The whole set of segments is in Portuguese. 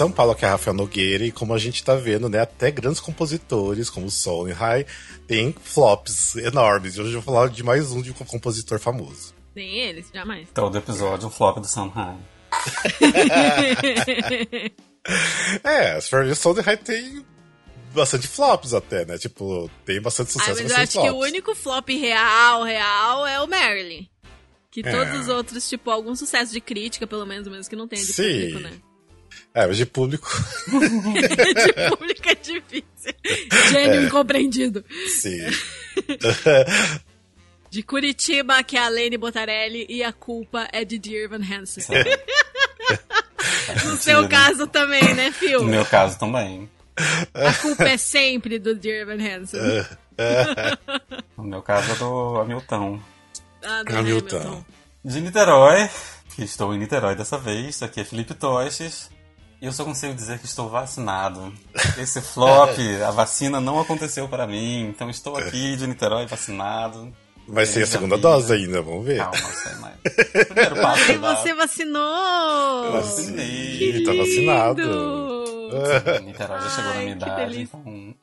São Paulo, que é Rafael Nogueira, e como a gente tá vendo, né, até grandes compositores, como Sondheim, tem flops enormes. E hoje eu vou falar de mais um de um compositor famoso. Tem eles, jamais. Todo episódio, um flop do Sondheim. é, for ver, Sondheim tem bastante flops até, né? Tipo, tem bastante sucesso, ah, mas eu acho flops. que o único flop real, real é o Marilyn. Que É. todos os outros, tipo, algum sucesso de crítica, pelo menos, mesmo que não tenha de Sim. público, né? É, mas de público, de público é difícil. Gênio incompreendido. sim. De Curitiba, que é a Lene Botarelli, e a culpa é de Dear Van Hansen. No seu caso também, né, Phil? No meu caso também. A culpa é sempre do Dear Van Hansen. No meu caso é do Hamilton. Ah, do Hamilton. Hamilton. De Niterói, que estou em Niterói dessa vez. Aqui é Felipe Toches. E eu só consigo dizer que estou vacinado. Esse flop, a vacina não aconteceu para mim. Então estou aqui de Niterói vacinado. Vai ser a segunda vida. dose ainda, vamos ver. Calma, sei mais. Primeiro passo. E você vacinou! Vacinei. Ih, tá vacinado. Lindo. Niterói já chegou na Ai, minha que idade, então.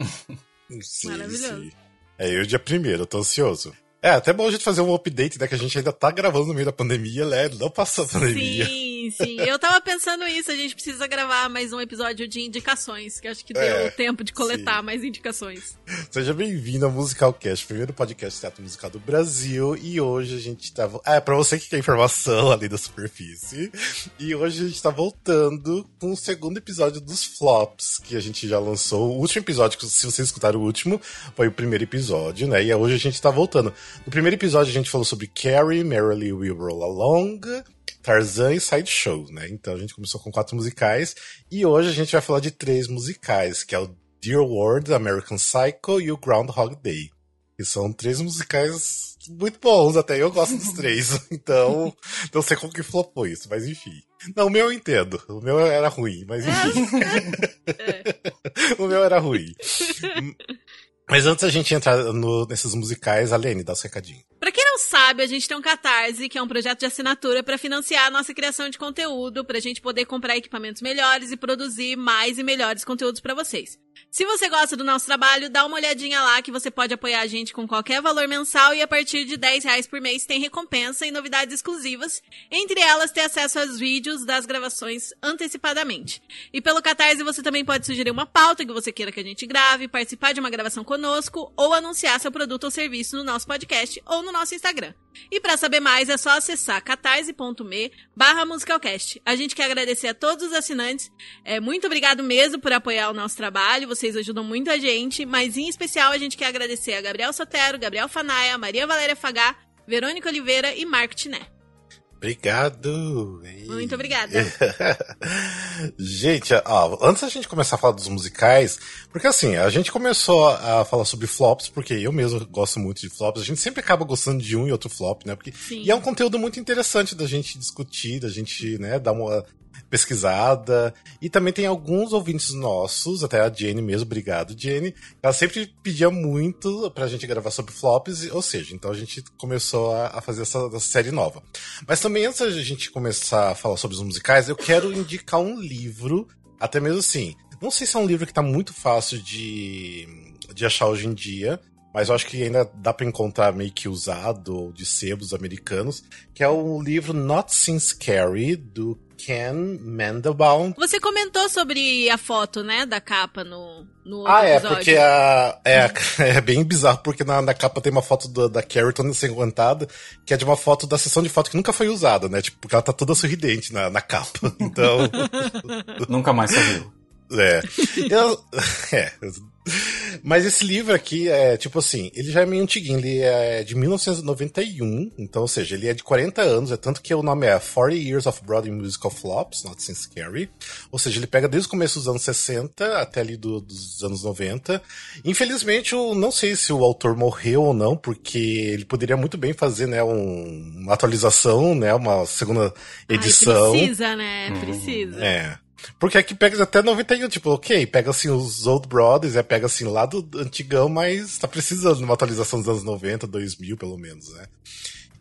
Sim, Maravilhoso. sim. É, eu dia primeiro, eu tô ansioso. É, até bom a gente fazer um update, né? Que a gente ainda tá gravando no meio da pandemia, né? Não passou a pandemia. Sim, sim. Eu tava pensando isso, a gente precisa gravar mais um episódio de indicações, que acho que deu É, tempo de coletar sim. mais indicações. Seja bem-vindo ao Musicalcast, primeiro podcast de teatro musical do Brasil. E hoje a gente tá. Ah, é pra você que quer informação além da superfície. E hoje a gente tá voltando com o segundo episódio dos Flops, que a gente já lançou. O último episódio, se vocês escutaram o último, foi o primeiro episódio, né? E hoje a gente tá voltando. No primeiro episódio a gente falou sobre Carrie, Merrily We Roll Along. Tarzan e Sideshow, né? Então a gente começou com quatro musicais e hoje a gente vai falar de três musicais, que é o Dear World, American Psycho e o Groundhog Day. Que são três musicais muito bons, até eu gosto dos três. Então, não sei como que flopou isso, mas enfim. Não, o meu eu entendo. O meu era ruim, mas enfim. o meu era ruim. Mas antes a gente entrar no- nesses musicais, a Lene, dá os recadinhos. Pra quem sabe, a gente tem um Catarse, que é um projeto de assinatura pra financiar a nossa criação de conteúdo, pra gente poder comprar equipamentos melhores e produzir mais e melhores conteúdos pra vocês. Se você gosta do nosso trabalho, dá uma olhadinha lá que você pode apoiar a gente com qualquer valor mensal e a partir de 10 reais por mês tem recompensa e novidades exclusivas, entre elas ter acesso aos vídeos das gravações antecipadamente. E pelo Catarse você também pode sugerir uma pauta que você queira que a gente grave, participar de uma gravação conosco ou anunciar seu produto ou serviço no nosso podcast ou no nosso Instagram. E pra saber mais é só acessar catarse.me barra musicalcast. A gente quer agradecer a todos os assinantes. É, muito obrigado mesmo por apoiar o nosso trabalho. Vocês ajudam muito a gente, mas em especial a gente quer agradecer a Gabriel Sotero, Gabriel Fanaia, Maria Valéria Fagá, Verônica Oliveira e Marco Tiné. Obrigado. Muito obrigada. gente, ó, antes da gente começar a falar dos musicais, porque assim, a gente começou a falar sobre flops, porque eu mesmo gosto muito de flops, a gente sempre acaba gostando de um e outro flop, né? Porque, Sim. e é um conteúdo muito interessante da gente discutir, da gente, né, dar uma pesquisada. E também tem alguns ouvintes nossos, até a Jenny mesmo, obrigado, Jenny. Ela sempre pedia muito pra gente gravar sobre flops, ou seja, então a gente começou a, a fazer essa, essa série nova. Mas também antes da gente começar a falar sobre os musicais, eu quero indicar um livro, até mesmo assim. Não sei se é um livro que tá muito fácil de, de achar hoje em dia, mas eu acho que ainda dá pra encontrar meio que usado ou de sebos americanos, que é o livro Not Since Scary, do Ken Mandelbaum. Você comentou sobre a foto, né, da capa no, no outro Ah, é, episódio. porque a, é, é bem bizarro, porque na, na capa tem uma foto do- da Carrie toda ensanguentada, que é de uma foto da sessão de foto que nunca foi usada, né? Tipo, porque ela tá toda sorridente na, na capa. Então. Nunca mais sorriu. É. Eu- é. Mas esse livro aqui é, tipo assim, ele já é meio antiguinho, ele é de 1991, então, ou seja, ele é de 40 anos, é tanto que o nome é 40 Years of Broadway Musical Flops, Not Since Scary. Ou seja, ele pega desde o começo dos anos 60 até ali do- dos anos 90. Infelizmente, eu não sei se o autor morreu ou não, porque ele poderia muito bem fazer, né, um- uma atualização, né, uma segunda edição. Ai, precisa, né? Precisa. É. Porque aqui pega até 91, tipo, ok, pega assim os Old Brothers, é, pega assim lá do antigão, mas tá precisando de uma atualização dos anos 90, 2000 pelo menos, né?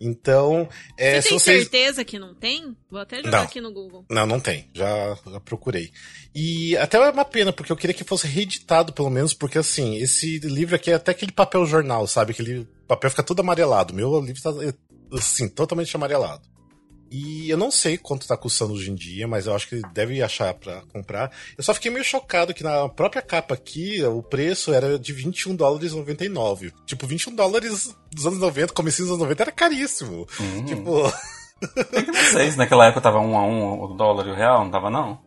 Então, é, Você tem vocês... certeza que não tem? Vou até jogar Não. aqui no Google. Não, não tem. Já, já procurei. E até é uma pena, porque eu queria que fosse reeditado, pelo menos, porque assim, esse livro aqui é até aquele papel jornal, sabe? Aquele papel fica todo amarelado. O meu livro tá, assim, totalmente amarelado. E eu não sei quanto tá custando hoje em dia, mas eu acho que ele deve achar pra comprar. Eu só fiquei meio chocado que na própria capa aqui, o preço era de 21 dólares e 99. Tipo, 21 dólares dos anos 90, comecinho dos anos 90 era caríssimo. Uhum. Tipo, Vocês, naquela época tava um a um o dólar e o real, não tava não?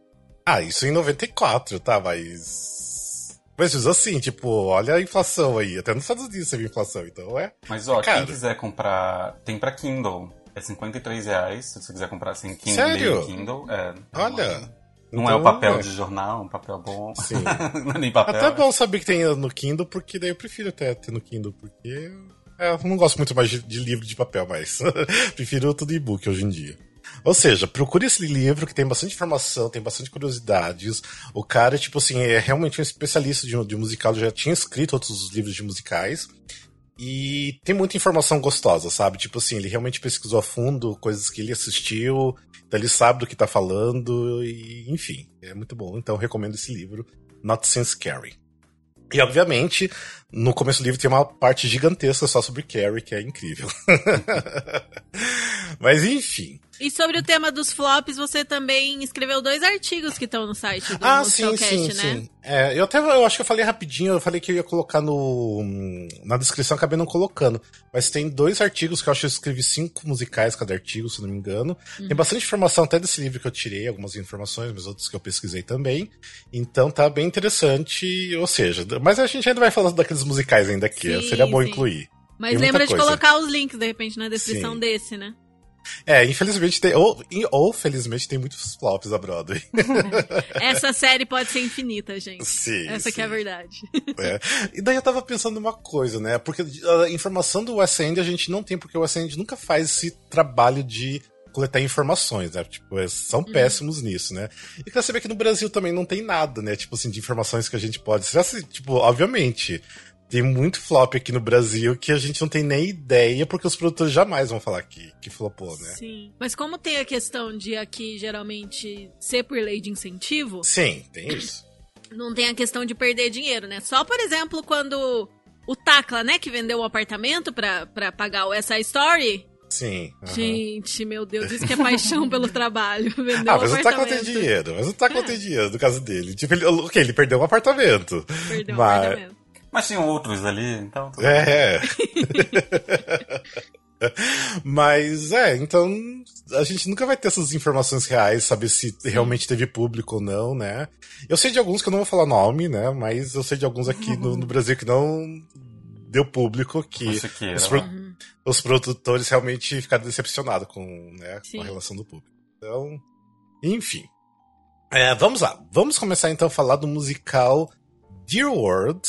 Ah, isso em 94, tá? Mas. Mas assim, tipo, olha a inflação aí. Até nos Estados Unidos teve inflação, então é. Mas ó, É quem quiser comprar, tem pra Kindle. É 53 reais, se você quiser comprar assim, Kindle Sério? Kindle. É, Olha. Não Então, é o papel é. de jornal, um papel bom. Sim. não é nem papel. Até é. bom saber que tem no Kindle, porque daí eu prefiro até ter no Kindle, porque. É, eu não gosto muito mais de, de livro de papel, mas prefiro tudo e-book hoje em dia. Ou seja, procure esse livro que tem bastante informação, tem bastante curiosidades. O cara, tipo assim, é realmente um especialista de, de musical, já tinha escrito outros livros de musicais. E tem muita informação gostosa, sabe? Tipo assim, ele realmente pesquisou a fundo coisas que ele assistiu, então ele sabe do que tá falando, e enfim, é muito bom. Então eu recomendo esse livro, Not Since Carrie. E obviamente, no começo do livro tem uma parte gigantesca só sobre Carrie, que é incrível. Mas enfim. E sobre o tema dos flops, você também escreveu dois artigos que estão no site do Ah, sim, sim, né? sim. É, eu até eu acho que eu falei rapidinho, eu falei que eu ia colocar no na descrição, acabei não colocando. Mas tem dois artigos que eu acho que eu escrevi cinco musicais cada artigo, se não me engano. Tem bastante informação até desse livro que eu tirei, algumas informações, mas outros que eu pesquisei também. Então tá bem interessante, ou seja, mas a gente ainda vai falar daqueles musicais ainda aqui, Sim, seria bom sim. incluir. Mas lembra de coisa. colocar os links, de repente, na descrição Sim. desse, né? É, infelizmente tem, ou, ou felizmente tem muitos flops da Broadway. Essa série pode ser infinita, gente. Sim, Essa que é a sim. verdade. É. E daí eu tava pensando numa coisa, né? Porque a informação do West End a gente não tem, porque o West End nunca faz esse trabalho de coletar informações, né? Tipo, eles são péssimos nisso, né? E queria saber que no Brasil também não tem nada, né? Tipo assim, de informações que a gente pode. Já se, tipo, obviamente. Tem muito flop aqui no Brasil que a gente não tem nem ideia, porque os produtores jamais vão falar que, que flopou, né? Sim. Mas como tem a questão de aqui, geralmente, ser por lei de incentivo, Sim, tem isso. não tem a questão de perder dinheiro, né? Só, por exemplo, quando o Tacla, né, que vendeu o apartamento pra, pra pagar o essa Story. Sim. aham. Gente, meu Deus, isso que é paixão pelo trabalho. Vendeu Ah, mas o Tacla tem apartamento. dinheiro. Mas o Tacla tem dinheiro, no caso dele. Tipo, ele, ok, ele perdeu um apartamento. Perdeu o mas, apartamento. Mas tinham outros ali, então. É. Mas é, então a gente nunca vai ter essas informações reais, saber se realmente teve público ou não, né? Eu sei de alguns que eu não vou falar nome, né? Mas eu sei de alguns aqui no, no Brasil que não deu público, que os, pro- Uhum. os produtores realmente ficaram decepcionados com, né, com a relação do público. Então, enfim. É, vamos lá. Vamos começar então a falar do musical Dear World.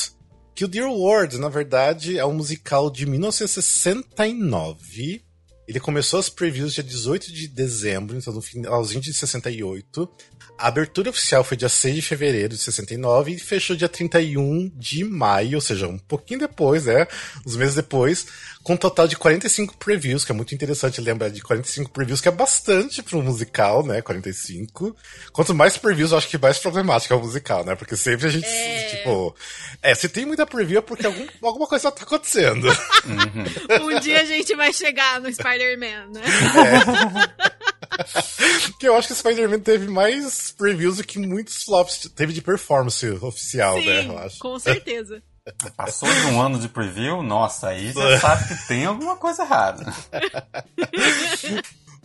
Que o Dear World, na verdade, é um musical de 1969. Ele começou as previews dia 18 de dezembro, então no finalzinho de 68. A abertura oficial foi dia 6 de fevereiro de 69 e fechou dia 31 de maio, ou seja, um pouquinho depois, né? Uns meses depois, com um total de 45 previews, que é muito interessante lembrar de 45 previews, que é bastante para um musical, né? 45. Quanto mais previews, eu acho que mais problemático é o musical, né? Porque sempre a gente, É. tipo. É, se tem muita preview é porque algum, alguma coisa tá acontecendo. Um dia a gente vai chegar no Spider-Man, né? Porque eu acho que Spider-Man teve mais previews do que muitos flops teve de performance oficial, né? Eu Sim, acho. com certeza. Passou de um ano de preview, nossa, aí já sabe que tem alguma coisa errada.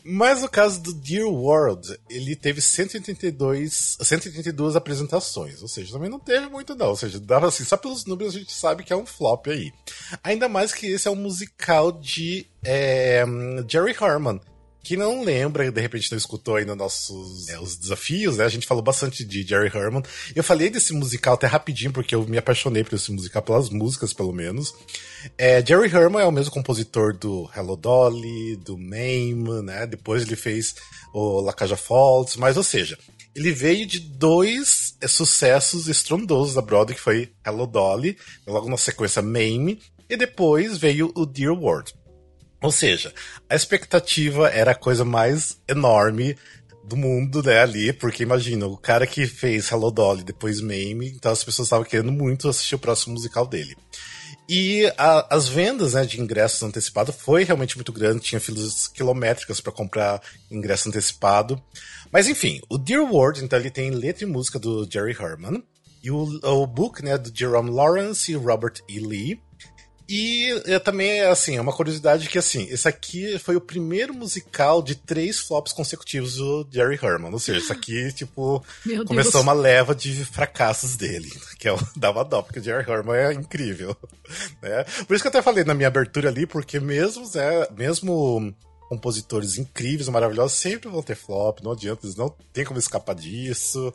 Mas no caso do Dear World, ele teve 182, 182 apresentações. Ou seja, também não teve muito, não. Ou seja, dava assim, só pelos números a gente sabe que é um flop aí. Ainda mais que esse é um musical de é, Jerry Herman. Quem não lembra, de repente não escutou ainda nossos é, os desafios, né? A gente falou bastante de Jerry Herman. Eu falei desse musical até rapidinho, porque eu me apaixonei por esse musical, pelas músicas, pelo menos. É, Jerry Herman é o mesmo compositor do Hello Dolly, do Mame, né? Depois ele fez o La Caja Falls, mas ou seja, ele veio de dois é, sucessos estrondosos da Broadway, que foi Hello Dolly, logo na sequência Mame, e depois veio o Dear World. Ou seja, a expectativa era a coisa mais enorme do mundo, né, ali, porque imagina, o cara que fez Hello Dolly depois Mame, então as pessoas estavam querendo muito assistir o próximo musical dele. E a, as vendas né, de ingressos antecipados foi realmente muito grande, tinha filas quilométricas para comprar ingresso antecipado. Mas enfim, o Dear World, então ele tem letra e música do Jerry Herman, e o, o book né, do Jerome Lawrence e Robert E. Lee. E é, também, assim, é uma curiosidade que, assim, esse aqui foi o primeiro musical de três flops consecutivos do Jerry Herman. Ou seja, isso aqui, tipo, Meu começou Deus. uma leva de fracassos dele. Que é o dava dó, porque o Jerry Herman é incrível. Né? Por isso que eu até falei na minha abertura ali, porque mesmo, né, mesmo compositores incríveis, maravilhosos, sempre vão ter flop, não adianta, eles não tem como escapar disso.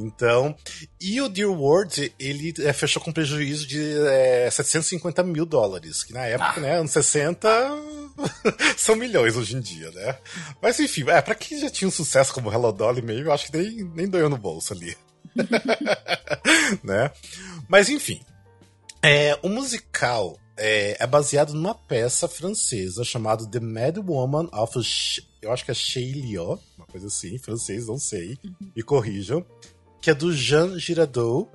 Então, e o Dear World, ele é, fechou com prejuízo de é, 750 mil dólares, que na época, né, anos 60, são milhões hoje em dia, né? Mas enfim, é, pra quem já tinha um sucesso como Hello Dolly meio, eu acho que nem, nem doeu no bolso ali. né? Mas enfim, é, o musical é, é baseado numa peça francesa chamada The Mad Woman of... Eu acho que é Cheiliot, uma coisa assim, francês, não sei, me corrijam que é do Jean Giraudoux.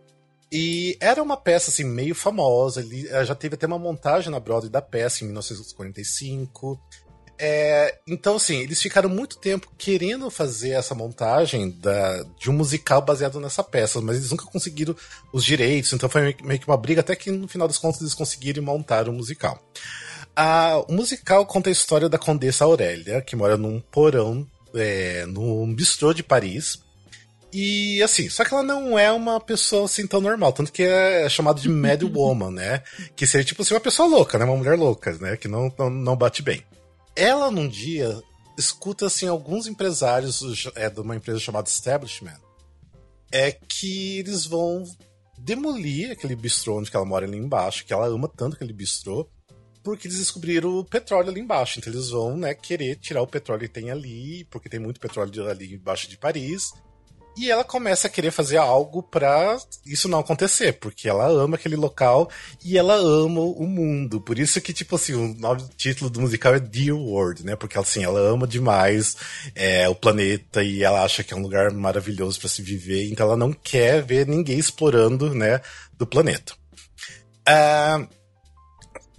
E era uma peça assim meio famosa, ele já teve até uma montagem na Broadway da peça em 1945. É, então, assim, eles ficaram muito tempo querendo fazer essa montagem da, de um musical baseado nessa peça, mas eles nunca conseguiram os direitos, então foi meio que- uma briga, até que no final das contas eles conseguiram montar o musical. Ah, o musical conta a história da Condessa Aurélia, que mora num porão, é, num bistrô de Paris, e assim, só que ela não é uma pessoa assim tão normal, tanto que é chamado de Mad Woman, né? Que seria tipo assim, uma pessoa louca, né? Uma mulher louca, né? Que não, não, não bate bem. Ela num dia escuta assim alguns empresários é, de uma empresa chamada Establishment é que eles vão demolir aquele bistrô onde ela mora ali embaixo, que ela ama tanto aquele bistrô, porque eles descobriram o petróleo ali embaixo. Então eles vão, né, querer tirar o petróleo que tem ali, porque tem muito petróleo ali embaixo de Paris. E ela começa a querer fazer algo pra isso não acontecer, porque ela ama aquele local e ela ama o mundo. Por isso que, tipo assim, o nome do título do musical é Dear World, né? Porque assim, ela ama demais é, o planeta e ela acha que é um lugar maravilhoso pra se viver, então ela não quer ver ninguém explorando, né, do planeta. Ah,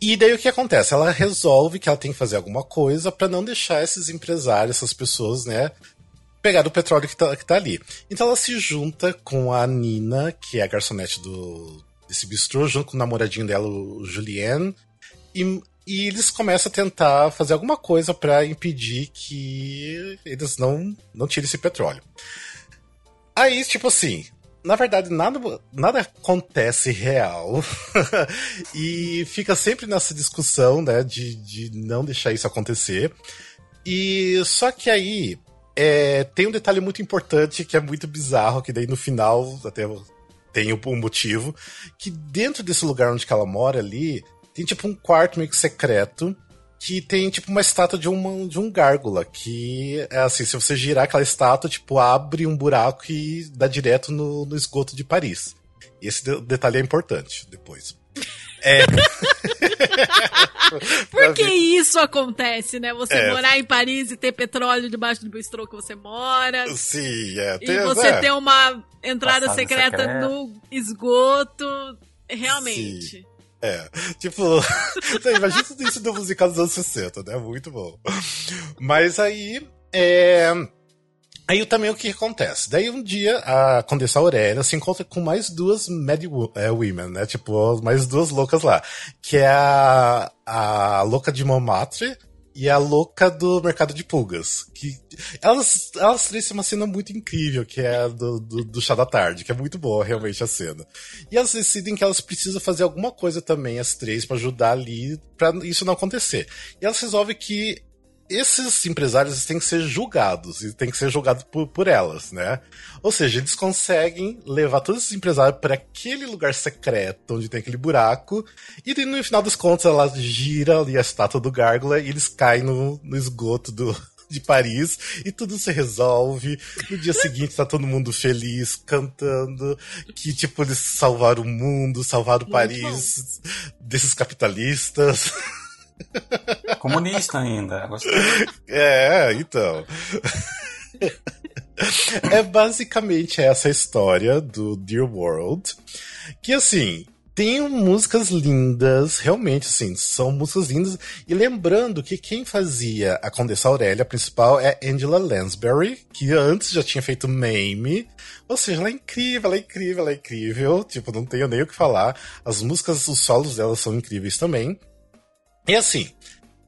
e daí o que acontece? Ela resolve que ela tem que fazer alguma coisa pra não deixar esses empresários, essas pessoas, né, pegar o petróleo que tá, que tá ali. Então ela se junta com a Nina, que é a garçonete do, desse bistrô, junto com o namoradinho dela, o Julien, e, e eles começam a tentar fazer alguma coisa pra impedir que eles não, não tirem esse petróleo. Aí, tipo assim, na verdade, nada, nada acontece real. e fica sempre nessa discussão, né, de, de não deixar isso acontecer. E só que aí é, tem um detalhe muito importante que é muito bizarro, que daí no final até tem um motivo, que dentro desse lugar onde ela mora ali, tem tipo um quarto meio que secreto, que tem tipo uma estátua de, uma, de um gárgula, que é assim, se você girar aquela estátua, tipo, abre um buraco e dá direto no, no esgoto de Paris. Esse de- detalhe é importante depois. É. Pra Por que ver- isso acontece, né? Você É. morar em Paris e ter petróleo debaixo do bistrô que você mora. Sim, é. E tem- você é. ter uma entrada secreta secreta. no esgoto. Realmente. É, tipo, imagina tudo isso do musical dos anos 60, né? Muito bom. Mas aí, é... Aí também o que acontece? Daí um dia a Condessa Aurélia se encontra com mais duas Mad é, Women, né? Tipo, mais duas loucas lá. Que é a, a louca de Montmartre e a louca do Mercado de Pulgas. Que elas, elas três têm uma cena muito incrível, que é a do, do, do chá da tarde, que é muito boa realmente a cena. E elas decidem que elas precisam fazer alguma coisa também, as três, pra ajudar ali, pra isso não acontecer. E elas resolvem que esses empresários têm que ser julgados, e têm que ser julgados por, por elas, né? Ou seja, eles conseguem levar todos esses empresários para aquele lugar secreto, onde tem aquele buraco, e no final das contas ela gira ali a estátua do Gárgula e eles caem no, no esgoto do, de Paris e tudo se resolve. No dia seguinte tá todo mundo feliz, cantando, que tipo, eles salvaram o mundo, salvaram Muito Paris desses capitalistas. Comunista ainda. É, então. é basicamente essa história do Dear World. Que assim, tem músicas lindas, realmente, assim, são músicas lindas. E lembrando que quem fazia a Condessa Aurélia principal é Angela Lansbury, que antes já tinha feito Mame. Ou seja, ela é incrível, ela é incrível, ela é incrível. Tipo, não tenho nem o que falar. As músicas, os solos dela são incríveis também. E assim,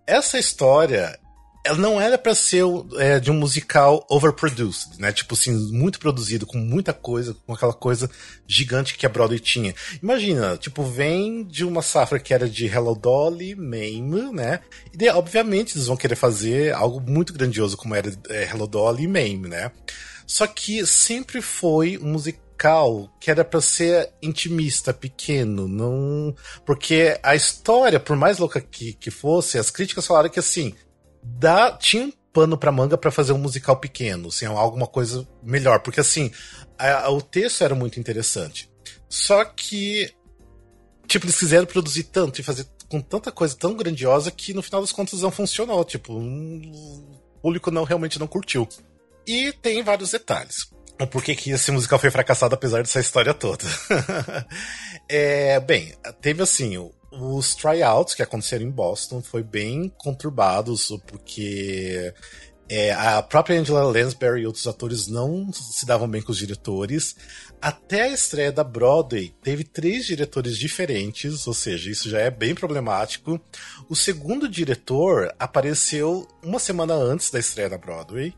essa história ela não era para ser é, de um musical overproduced, né? Tipo assim, muito produzido, com muita coisa, com aquela coisa gigante que a Broadway tinha. Imagina, tipo, vem de uma safra que era de Hello Dolly, Mame, né? E daí, obviamente eles vão querer fazer algo muito grandioso como era é, Hello Dolly e Mame, né? Só que sempre foi um musical que era para ser intimista, pequeno, não. Porque a história, por mais louca que, que fosse, as críticas falaram que assim, dá, tinha um pano pra manga para fazer um musical pequeno, assim, alguma coisa melhor, porque assim, a, a, o texto era muito interessante. Só que, tipo, eles quiseram produzir tanto e fazer com tanta coisa tão grandiosa que no final das contas não funcionou, tipo, um, o público não realmente não curtiu. E tem vários detalhes. Por que, que esse musical foi fracassado apesar dessa história toda? é, bem, teve assim, os tryouts que aconteceram em Boston foi bem conturbados, porque é, a própria Angela Lansbury e outros atores não se davam bem com os diretores. Até a estreia da Broadway, teve três diretores diferentes, ou seja, isso já é bem problemático. O segundo diretor apareceu uma semana antes da estreia da Broadway.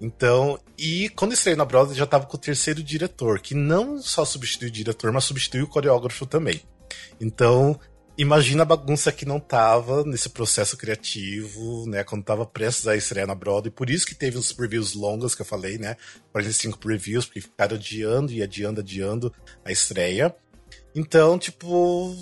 Então, e quando estreou na Broadway já estava com o terceiro diretor, que não só substituiu o diretor, mas substituiu o coreógrafo também. Então, imagina a bagunça que não tava nesse processo criativo, né? Quando tava prestes a estrear na Broadway. Por isso que teve uns previews longos que eu falei, né? 45 previews, porque ficaram adiando e adiando, adiando a estreia. Então, tipo,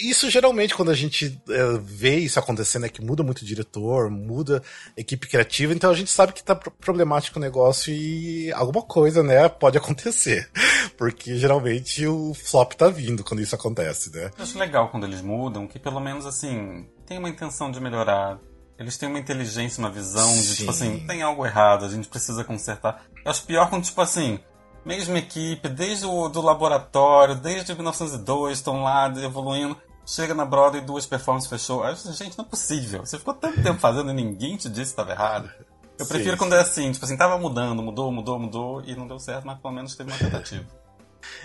isso geralmente, quando a gente é, vê isso acontecendo, é que muda muito o diretor, muda a equipe criativa, então a gente sabe que tá problemático o negócio e alguma coisa, né, pode acontecer. Porque geralmente o flop tá vindo quando isso acontece, né? Eu acho legal quando eles mudam, que pelo menos assim, tem uma intenção de melhorar. Eles têm uma inteligência, uma visão de, tipo assim, tem algo errado, a gente precisa consertar. Eu acho pior quando, tipo assim, mesma equipe, desde o do laboratório, desde 1902, estão lá evoluindo. Chega na Broadway, duas performances fechou. Aí, gente, não é possível. Você ficou tanto tempo fazendo e ninguém te disse que estava errado. Eu sim, prefiro quando é assim, tipo assim, tava mudando, mudou, mudou, mudou e não deu certo, mas pelo menos teve uma tentativa.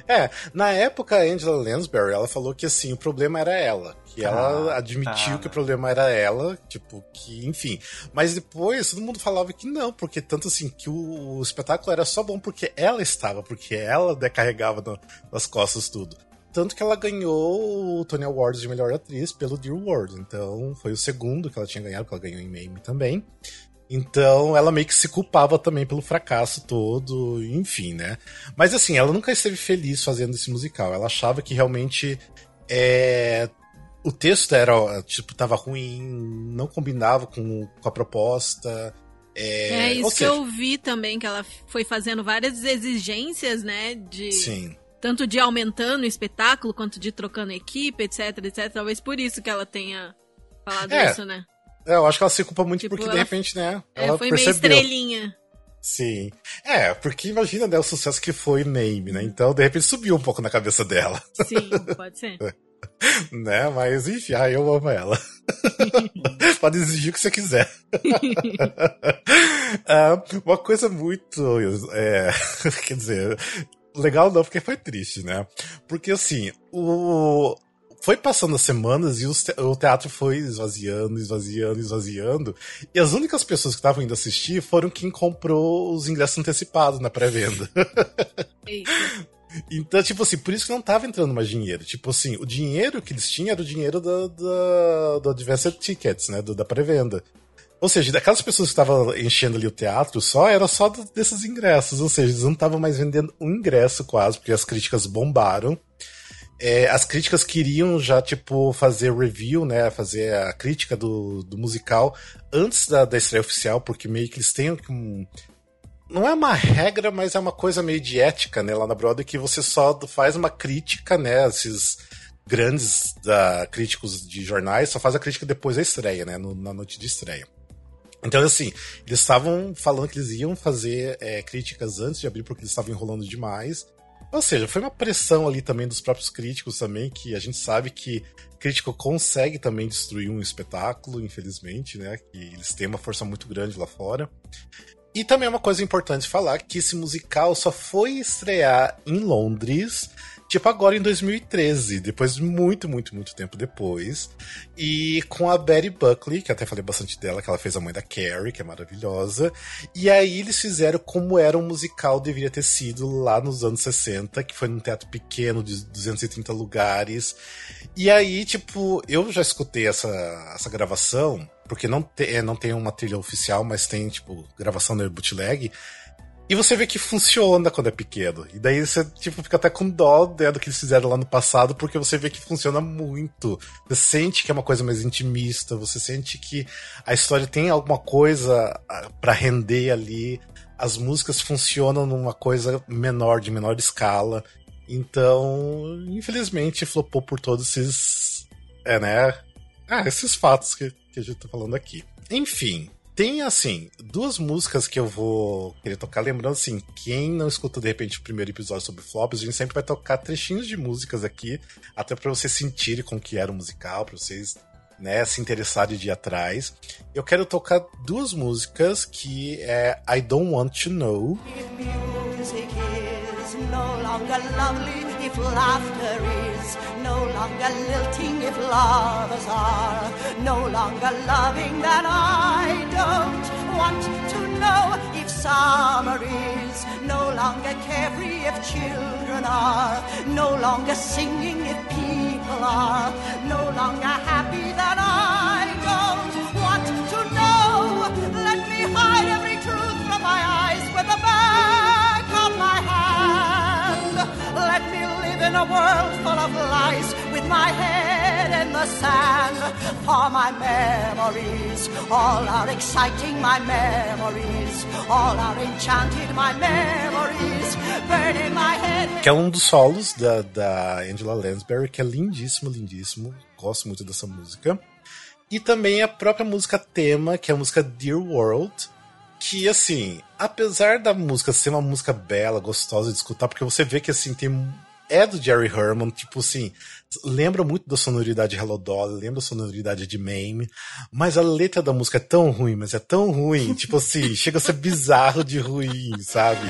É, na época a Angela Lansbury, ela falou que assim, o problema era ela. Que ah, ela admitiu tá, que o problema era ela, tipo, que, enfim. Mas depois todo mundo falava que não, porque tanto assim, que o, o espetáculo era só bom porque ela estava, porque ela carregava no, nas costas tudo. Tanto que ela ganhou o Tony Awards de melhor atriz pelo Dear World. Então foi o segundo que ela tinha ganhado, que ela ganhou em Mame também. Então ela meio que se culpava também pelo fracasso todo, enfim, né? Mas assim, ela nunca esteve feliz fazendo esse musical. Ela achava que realmente é, o texto era, tipo, tava ruim, não combinava com, com a proposta. É, é isso seja... que eu vi também, que ela foi fazendo várias exigências, né? De... Sim tanto de aumentando o espetáculo quanto de trocando equipe, etc, etc. Talvez por isso que ela tenha falado é, isso, né? É, eu acho que ela se culpa muito tipo, porque ela, de repente, né? É, ela foi percebeu. meio estrelinha. Sim. É, porque imagina, né, o sucesso que foi Name, né? Então, de repente, subiu um pouco na cabeça dela. Sim, pode ser. né? Mas, enfim, ah, eu amo ela. pode exigir o que você quiser. uh, uma coisa muito. É, quer dizer, legal não, porque foi triste, né? Porque assim, o. Foi passando as semanas e o teatro foi esvaziando, esvaziando, esvaziando. E as únicas pessoas que estavam indo assistir foram quem comprou os ingressos antecipados na pré-venda. Então, tipo assim, por isso que não tava entrando mais dinheiro. Tipo assim, o dinheiro que eles tinham era o dinheiro da, da, do Advanced Tickets, né? Do, da pré-venda. Ou seja, daquelas pessoas que estavam enchendo ali o teatro só, era só desses ingressos. Ou seja, eles não estavam mais vendendo um ingresso quase, porque as críticas bombaram. É, as críticas queriam já, tipo, fazer review, né? Fazer a crítica do, do musical antes da, da estreia oficial, porque meio que eles têm um. Não é uma regra, mas é uma coisa meio de ética, né? Lá na Broadway, que você só faz uma crítica, né? Esses grandes da, críticos de jornais só fazem a crítica depois da estreia, né? No, na noite de estreia. Então, assim, eles estavam falando que eles iam fazer é, críticas antes de abrir porque eles estavam enrolando demais. Ou seja, foi uma pressão ali também dos próprios críticos também, que a gente sabe que crítico consegue também destruir um espetáculo, infelizmente, né? Que eles têm uma força muito grande lá fora. E também é uma coisa importante falar que esse musical só foi estrear em Londres Tipo agora em 2013, depois de muito, muito, muito tempo depois. E com a Betty Buckley, que até falei bastante dela, que ela fez a mãe da Carrie, que é maravilhosa. E aí eles fizeram como era um musical deveria ter sido lá nos anos 60, que foi num teatro pequeno de 230 lugares. E aí, tipo, eu já escutei essa, essa gravação, porque não, te, é, não tem uma trilha oficial, mas tem, tipo, gravação no bootleg. E você vê que funciona quando é pequeno. E daí você tipo, fica até com dó né, do que eles fizeram lá no passado, porque você vê que funciona muito. Você sente que é uma coisa mais intimista, você sente que a história tem alguma coisa ah, para render ali. As músicas funcionam numa coisa menor, de menor escala. Então, infelizmente, flopou por todos esses. É, né? Ah, esses fatos que, que a gente tá falando aqui. Enfim, tem, assim, duas músicas que eu vou querer tocar. Lembrando, assim, quem não escutou de repente o primeiro episódio sobre flops, a gente sempre vai tocar trechinhos de músicas aqui, até para vocês sentirem como que era o musical, pra vocês né, se interessarem de ir atrás. Eu quero tocar duas músicas que é I Don't Want to Know. if laughter is no longer lilting, if lovers are. No longer loving, then I don't want to know if summer is. No longer carefree, if children are. No longer singing, if people are. No longer happy, in a world full of lies with my head in the sand. For my memories, all are exciting, my memories, all are enchanted, my memories, my head. Que é um dos solos da, da Angela Lansbury, que é lindíssimo, lindíssimo. Gosto muito dessa música. E também a própria música tema, que é a música Dear World, que assim, apesar da música ser uma música bela, gostosa de escutar, porque você vê que assim tem é do Jerry Herman, tipo assim, lembra muito da sonoridade Hello Dolly, lembra da sonoridade de Mame, mas a letra da música é tão ruim, mas é tão ruim, tipo assim, chega a ser bizarro de ruim, sabe?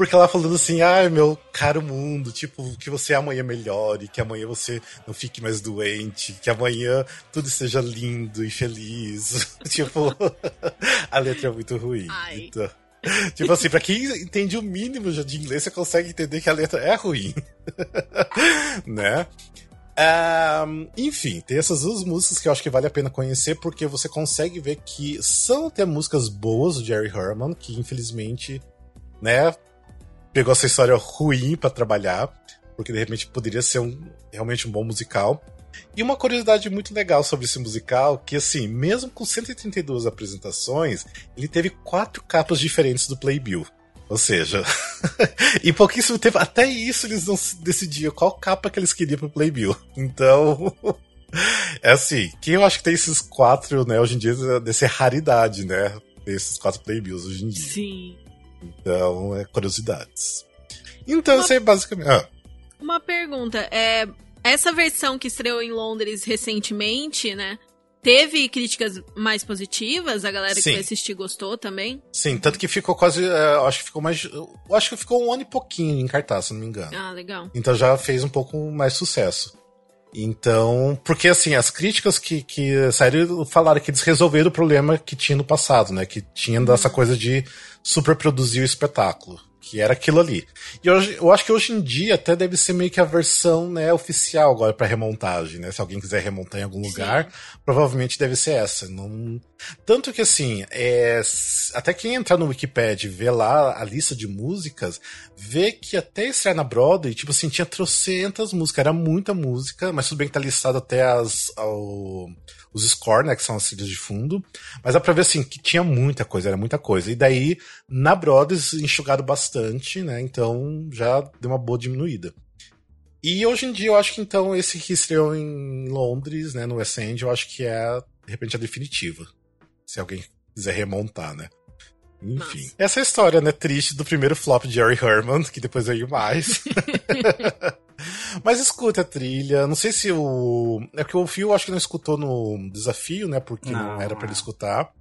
Porque ela falando assim, ai, ah, meu caro mundo, tipo, que você amanhã melhore, que amanhã você não fique mais doente, que amanhã tudo seja lindo e feliz. tipo, a letra é muito ruim. Então, tipo assim, pra quem entende o mínimo de inglês, você consegue entender que a letra é ruim. né? Um, enfim, tem essas duas músicas que eu acho que vale a pena conhecer, porque você consegue ver que são até músicas boas do Jerry Herman, que infelizmente, né, pegou essa história ruim para trabalhar, porque de repente poderia ser um, realmente um bom musical. E uma curiosidade muito legal sobre esse musical, que assim, mesmo com 132 apresentações, ele teve quatro capas diferentes do Playbill. Ou seja, em pouquíssimo tempo, até isso eles não decidiam qual capa que eles queriam pro Playbill. Então, é assim, quem eu acho que tem esses quatro, né, hoje em dia, deve ser raridade, né? Esses quatro Playbills hoje em dia. Sim. Então, é curiosidades. Então, uma, isso aí basicamente. Ah. Uma pergunta. É, essa versão que estreou em Londres recentemente, né? Teve críticas mais positivas? A galera Sim. que foi assistir gostou também? Sim, tanto que ficou quase. É, acho que ficou mais. Acho que ficou um ano e pouquinho em cartaz, se não me engano. Ah, legal. Então já fez um pouco mais sucesso. Então, porque assim, as críticas que, que saíram falaram que eles resolveram o problema que tinha no passado, né? Que tinha dessa coisa de superproduzir o espetáculo que era aquilo ali. E hoje, eu acho que hoje em dia até deve ser meio que a versão né, oficial agora para remontagem, né? Se alguém quiser remontar em algum Sim. lugar, provavelmente deve ser essa. Não... Tanto que assim, é... até quem entrar no Wikipedia e ver lá a lista de músicas, vê que até estrear na Broadway, tipo assim, tinha trocentas músicas, era muita música, mas tudo bem que tá listado até as. Ao os score, né, que são as trilhas de fundo, mas dá pra ver, assim, que tinha muita coisa, era muita coisa. E daí, na Brothers, enxugaram bastante, né, então já deu uma boa diminuída. E hoje em dia, eu acho que, então, esse que estreou em Londres, né, no West End, eu acho que é, de repente, a definitiva. Se alguém quiser remontar, né. Enfim. Nossa. Essa é a história, né, triste do primeiro flop de Jerry Herman, que depois veio mais. Mas escuta a trilha. Não sei se o. É porque o Fio acho que não escutou no desafio, né? Porque não, não era para ele escutar.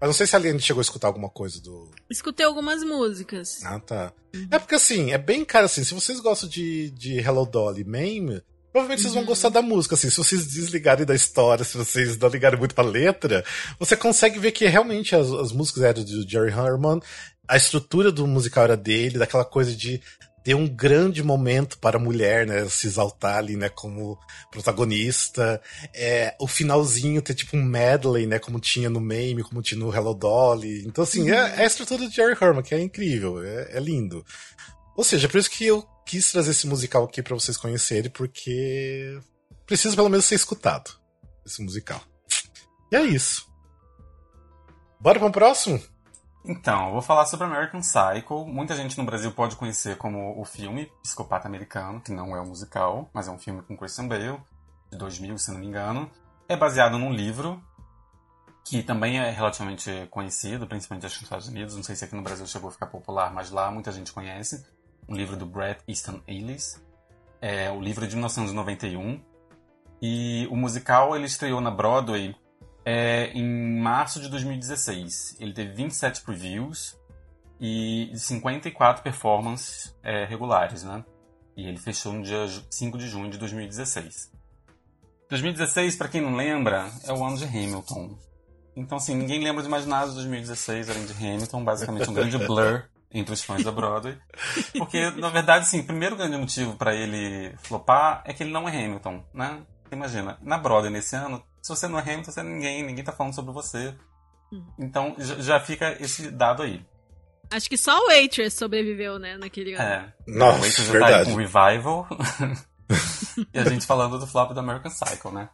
Mas não sei se a Liane chegou a escutar alguma coisa do. Escutei algumas músicas. Ah, tá. Uhum. É porque assim, é bem cara assim. Se vocês gostam de, de Hello Dolly Mame, provavelmente vocês vão uhum. gostar da música, assim. Se vocês desligarem da história, se vocês não ligarem muito pra letra, você consegue ver que realmente as, as músicas eram do Jerry Herman, a estrutura do musical era dele, daquela coisa de ter um grande momento para a mulher, né? Se exaltar ali, né? Como protagonista. É, o finalzinho ter tipo um medley, né? Como tinha no meme, como tinha no Hello Dolly. Então, assim, é, é a estrutura de Jerry Herman, que é incrível, é, é lindo. Ou seja, por isso que eu quis trazer esse musical aqui para vocês conhecerem, porque precisa pelo menos ser escutado, esse musical. E é isso. Bora para o próximo? Então, eu vou falar sobre American Psycho. Muita gente no Brasil pode conhecer como o filme Psicopata Americano, que não é um musical, mas é um filme com Christian Bale, de 2000, se não me engano. É baseado num livro que também é relativamente conhecido, principalmente nos Estados Unidos. Não sei se aqui no Brasil chegou a ficar popular, mas lá muita gente conhece. Um livro do Bret Easton Ellis. É o livro de 1991. E o musical ele estreou na Broadway é, em março de 2016. Ele teve 27 previews e 54 performances é, regulares, né? E ele fechou no dia 5 de junho de 2016. 2016, para quem não lembra, é o ano de Hamilton. Então, assim, ninguém lembra de mais nada de 2016 além de Hamilton, basicamente um grande blur entre os fãs da Broadway. Porque, na verdade, sim, o primeiro grande motivo para ele flopar é que ele não é Hamilton, né? Imagina, na Broadway nesse ano, se você não é Hamilton, você é ninguém, ninguém tá falando sobre você. Hum. Então já fica esse dado aí. Acho que só o Waitress sobreviveu, né, naquele ano. É. Nossa, o Waitress verdade. tá aí com Revival. e a gente falando do flop do American Cycle, né?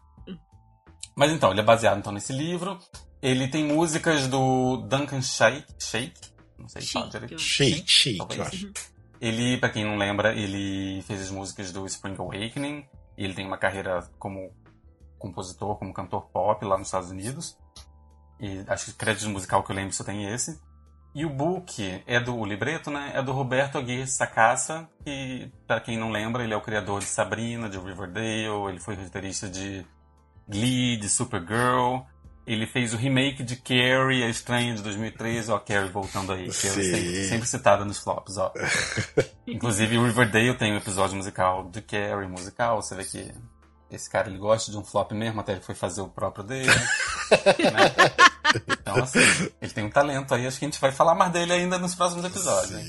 Mas então, ele é baseado então nesse livro. Ele tem músicas do Duncan Shake. Shake? Não sei falar direito. Shake, Shake, eu acho. Ele, pra quem não lembra, ele fez as músicas do Spring Awakening. E ele tem uma carreira como compositor, como cantor pop lá nos Estados Unidos. E acho que crédito musical que eu lembro só tem esse. E o book é do o libreto, né? É do Roberto Aguirre Sacasa, que para quem não lembra, ele é o criador de Sabrina, de Riverdale, ele foi roteirista de Glee, de Supergirl. Ele fez o remake de Carrie, a Estranha de 2013, ó, Carrie voltando aí, sempre, sempre citada nos flops, ó. Inclusive, o Riverdale tem um episódio musical de Carrie, musical, você vê que esse cara ele gosta de um flop mesmo, até ele foi fazer o próprio dele. né? Então, assim, ele tem um talento aí, acho que a gente vai falar mais dele ainda nos próximos episódios.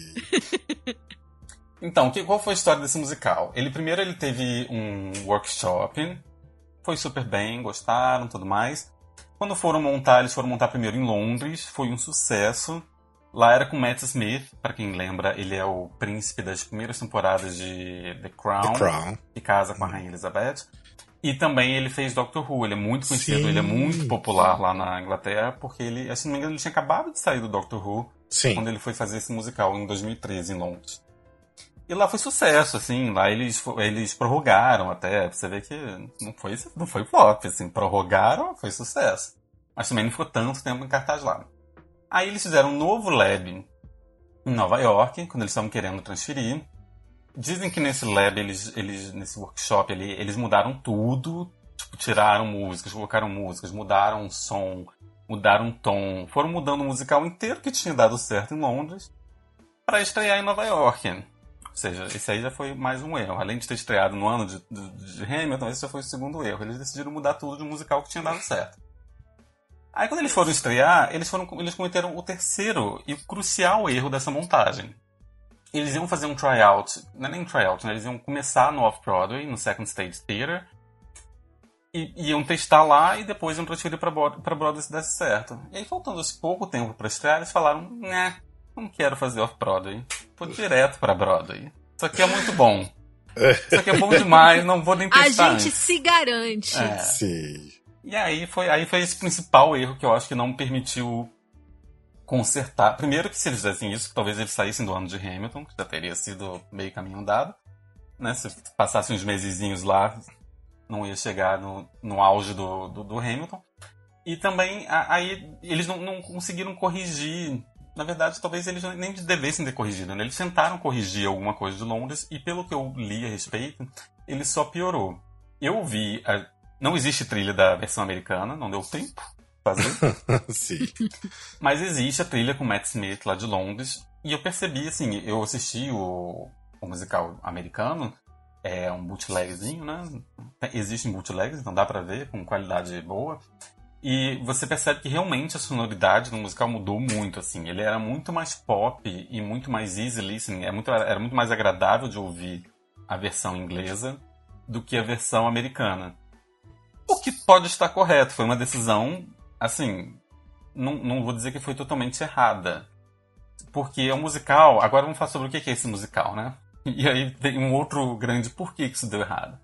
Então, que, qual foi a história desse musical? Ele primeiro ele teve um workshop, foi super bem, gostaram, tudo mais. Quando foram montar, eles foram montar primeiro em Londres, foi um sucesso. Lá era com Matt Smith, para quem lembra, ele é o príncipe das primeiras temporadas de The Crown, The Crown. que casa com a Rainha Elizabeth. E também ele fez Doctor Who, ele é muito conhecido, Sim. ele é muito popular lá na Inglaterra, porque ele, se não me engano, ele tinha acabado de sair do Doctor Who Sim. quando ele foi fazer esse musical em 2013 em Londres. E lá foi sucesso, assim, lá eles, eles prorrogaram até, você vê que não foi, não foi flop, assim, prorrogaram, foi sucesso. Mas também não ficou tanto tempo em cartaz lá. Aí eles fizeram um novo lab em Nova York, quando eles estavam querendo transferir. Dizem que nesse lab, eles, eles nesse workshop, ali, eles mudaram tudo. Tipo, tiraram músicas, colocaram músicas, mudaram som, mudaram tom. Foram mudando o musical inteiro que tinha dado certo em Londres para estrear em Nova York. Ou seja, esse aí já foi mais um erro. Além de ter estreado no ano de, de, de Hamilton, esse já foi o segundo erro. Eles decidiram mudar tudo de um musical que tinha dado certo. Aí quando eles foram estrear, eles, foram, eles cometeram o terceiro e crucial erro dessa montagem. Eles iam fazer um tryout, não é nem um tryout, né? eles iam começar no Off-Broadway, no Second Stage Theater, e iam testar lá e depois iam transferir pra, pra Broadway se desse certo. E aí, faltando esse pouco tempo para estrear, eles falaram, né, não quero fazer Off-Broadway, vou direto pra Broadway. Isso aqui é muito bom. Isso aqui é bom demais, não vou nem testar A gente antes. se garante. É. Sim. E aí foi, aí foi esse principal erro que eu acho que não permitiu consertar. Primeiro que se eles fizessem isso, talvez eles saíssem do ano de Hamilton, que já teria sido meio caminho andado. Né? Se passassem uns mesezinhos lá, não ia chegar no, no auge do, do, do Hamilton. E também aí eles não, não conseguiram corrigir. Na verdade, talvez eles nem devessem ter corrigido. Né? Eles tentaram corrigir alguma coisa de Londres e pelo que eu li a respeito, ele só piorou. Eu vi. a- não existe trilha da versão americana, não deu tempo fazer. Sim. Mas existe a trilha com Matt Smith lá de Londres. E eu percebi, assim, eu assisti o, o musical americano, é um bootlegzinho, né? Existem bootlegs, então dá pra ver com qualidade boa. E você percebe que realmente a sonoridade do musical mudou muito, assim. Ele era muito mais pop e muito mais easy listening. Era muito, era muito mais agradável de ouvir a versão inglesa do que a versão americana. O que pode estar correto. Foi uma decisão, assim, não, não vou dizer que foi totalmente errada. Porque é um musical. Agora vamos falar sobre o que é esse musical, né? E aí tem um outro grande porquê que isso deu errado.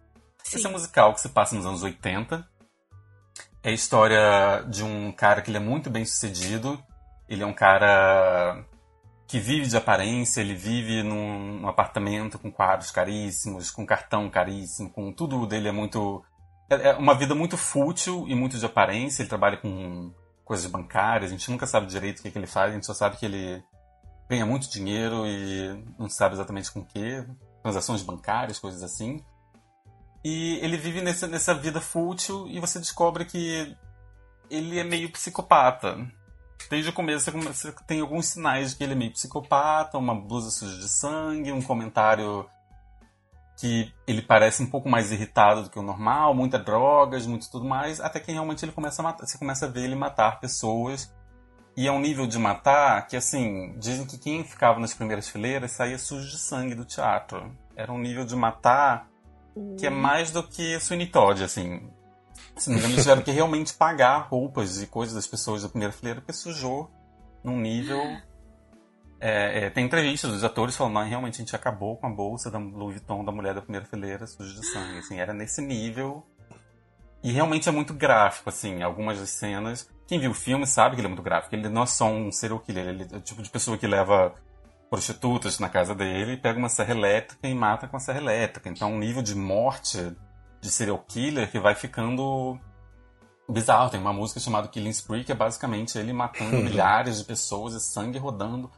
Sim. Esse é um musical que se passa nos anos 80. É a história de um cara que ele é muito bem sucedido. Ele é um cara que vive de aparência, ele vive num, apartamento com quadros caríssimos, com cartão caríssimo, com tudo dele é muito. É é uma vida muito fútil e muito de aparência. Ele trabalha com coisas bancárias, a gente nunca sabe direito o que, que ele faz, a gente só sabe que ele ganha muito dinheiro e não sabe exatamente com o que, transações bancárias, coisas assim. E ele vive nessa, nessa vida fútil e você descobre que ele é meio psicopata. Desde o começo você, come- você tem alguns sinais de que ele é meio psicopata, uma blusa suja de sangue, um comentário que ele parece um pouco mais irritado do que o normal, muita drogas, muito tudo mais, até que realmente ele começa a matar, você começa a ver ele matar pessoas. E é um nível de matar que, assim, dizem que quem ficava nas primeiras fileiras saía sujo de sangue do teatro. Era um nível de matar que é mais do que Todd, assim. Se não me engano, eles tiveram que realmente pagar roupas e coisas das pessoas da primeira fileira porque sujou num nível. É, é, tem entrevistas dos atores falando, não, realmente a gente acabou com a bolsa da Louis Vuitton da mulher da primeira fileira suja de sangue. Assim, era nesse nível. E realmente é muito gráfico, assim, algumas das cenas. Quem viu o filme sabe que ele é muito gráfico. Ele não é só um serial killer, ele é o tipo de pessoa que leva prostitutas na casa dele, pega uma serra elétrica e mata com a serra elétrica. Então um nível de morte de serial killer que vai ficando bizarro. Tem uma música chamada Killing Spree que é basicamente ele matando milhares de pessoas e sangue rodando.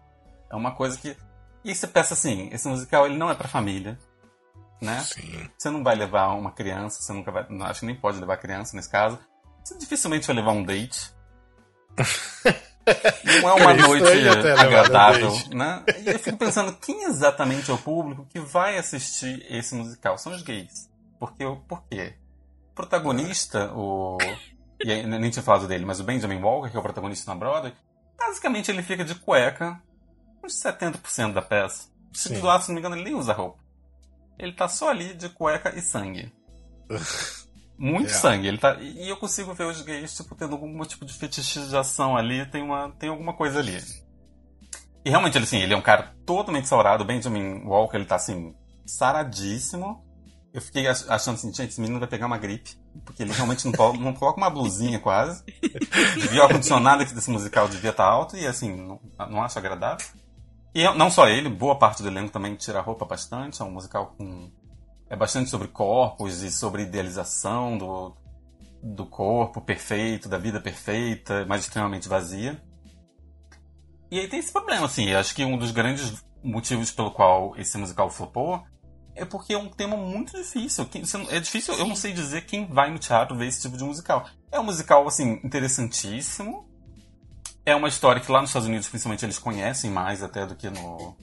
É uma coisa que... E você pensa assim, esse musical ele não é pra família, né? Sim. Você não vai levar uma criança, você nunca vai... não, Acho que nem pode levar criança nesse caso. Você dificilmente vai levar um date. Não é uma noite um agradável, né? E eu fico pensando, quem exatamente é o público que vai assistir esse musical? São os gays. Porque, por quê? O protagonista, o... E aí, nem tinha falado dele, mas o Benjamin Walker, que é o protagonista na Broadway, basicamente ele fica de cueca uns 70% da peça. Se Sim. lado, se não me engano, ele nem usa roupa. Ele tá só ali de cueca e sangue. Muito É. sangue. Ele tá... E eu consigo ver os gays, tipo, tendo algum tipo de fetichização ali, tem, uma... tem alguma coisa ali. E realmente, ele, assim, ele é um cara totalmente saurado. O Benjamin Walker, ele tá, assim, saradíssimo. Eu fiquei ach- achando assim, gente, esse menino vai pegar uma gripe. Porque ele realmente não, não coloca uma blusinha quase. E o ar-condicionado aqui desse musical devia estar alto e, assim, não, não acho agradável. E não só ele, boa parte do elenco também tira a roupa bastante. É um musical com. É bastante sobre corpos e sobre idealização do, do corpo perfeito, da vida perfeita, mas extremamente vazia. E aí tem esse problema, assim. Eu acho que um dos grandes motivos pelo qual esse musical flopou é porque é um tema muito difícil. É difícil, eu não sei dizer quem vai no teatro ver esse tipo de musical. É um musical, assim, interessantíssimo. É uma história que lá nos Estados Unidos, principalmente, eles conhecem mais até do que no,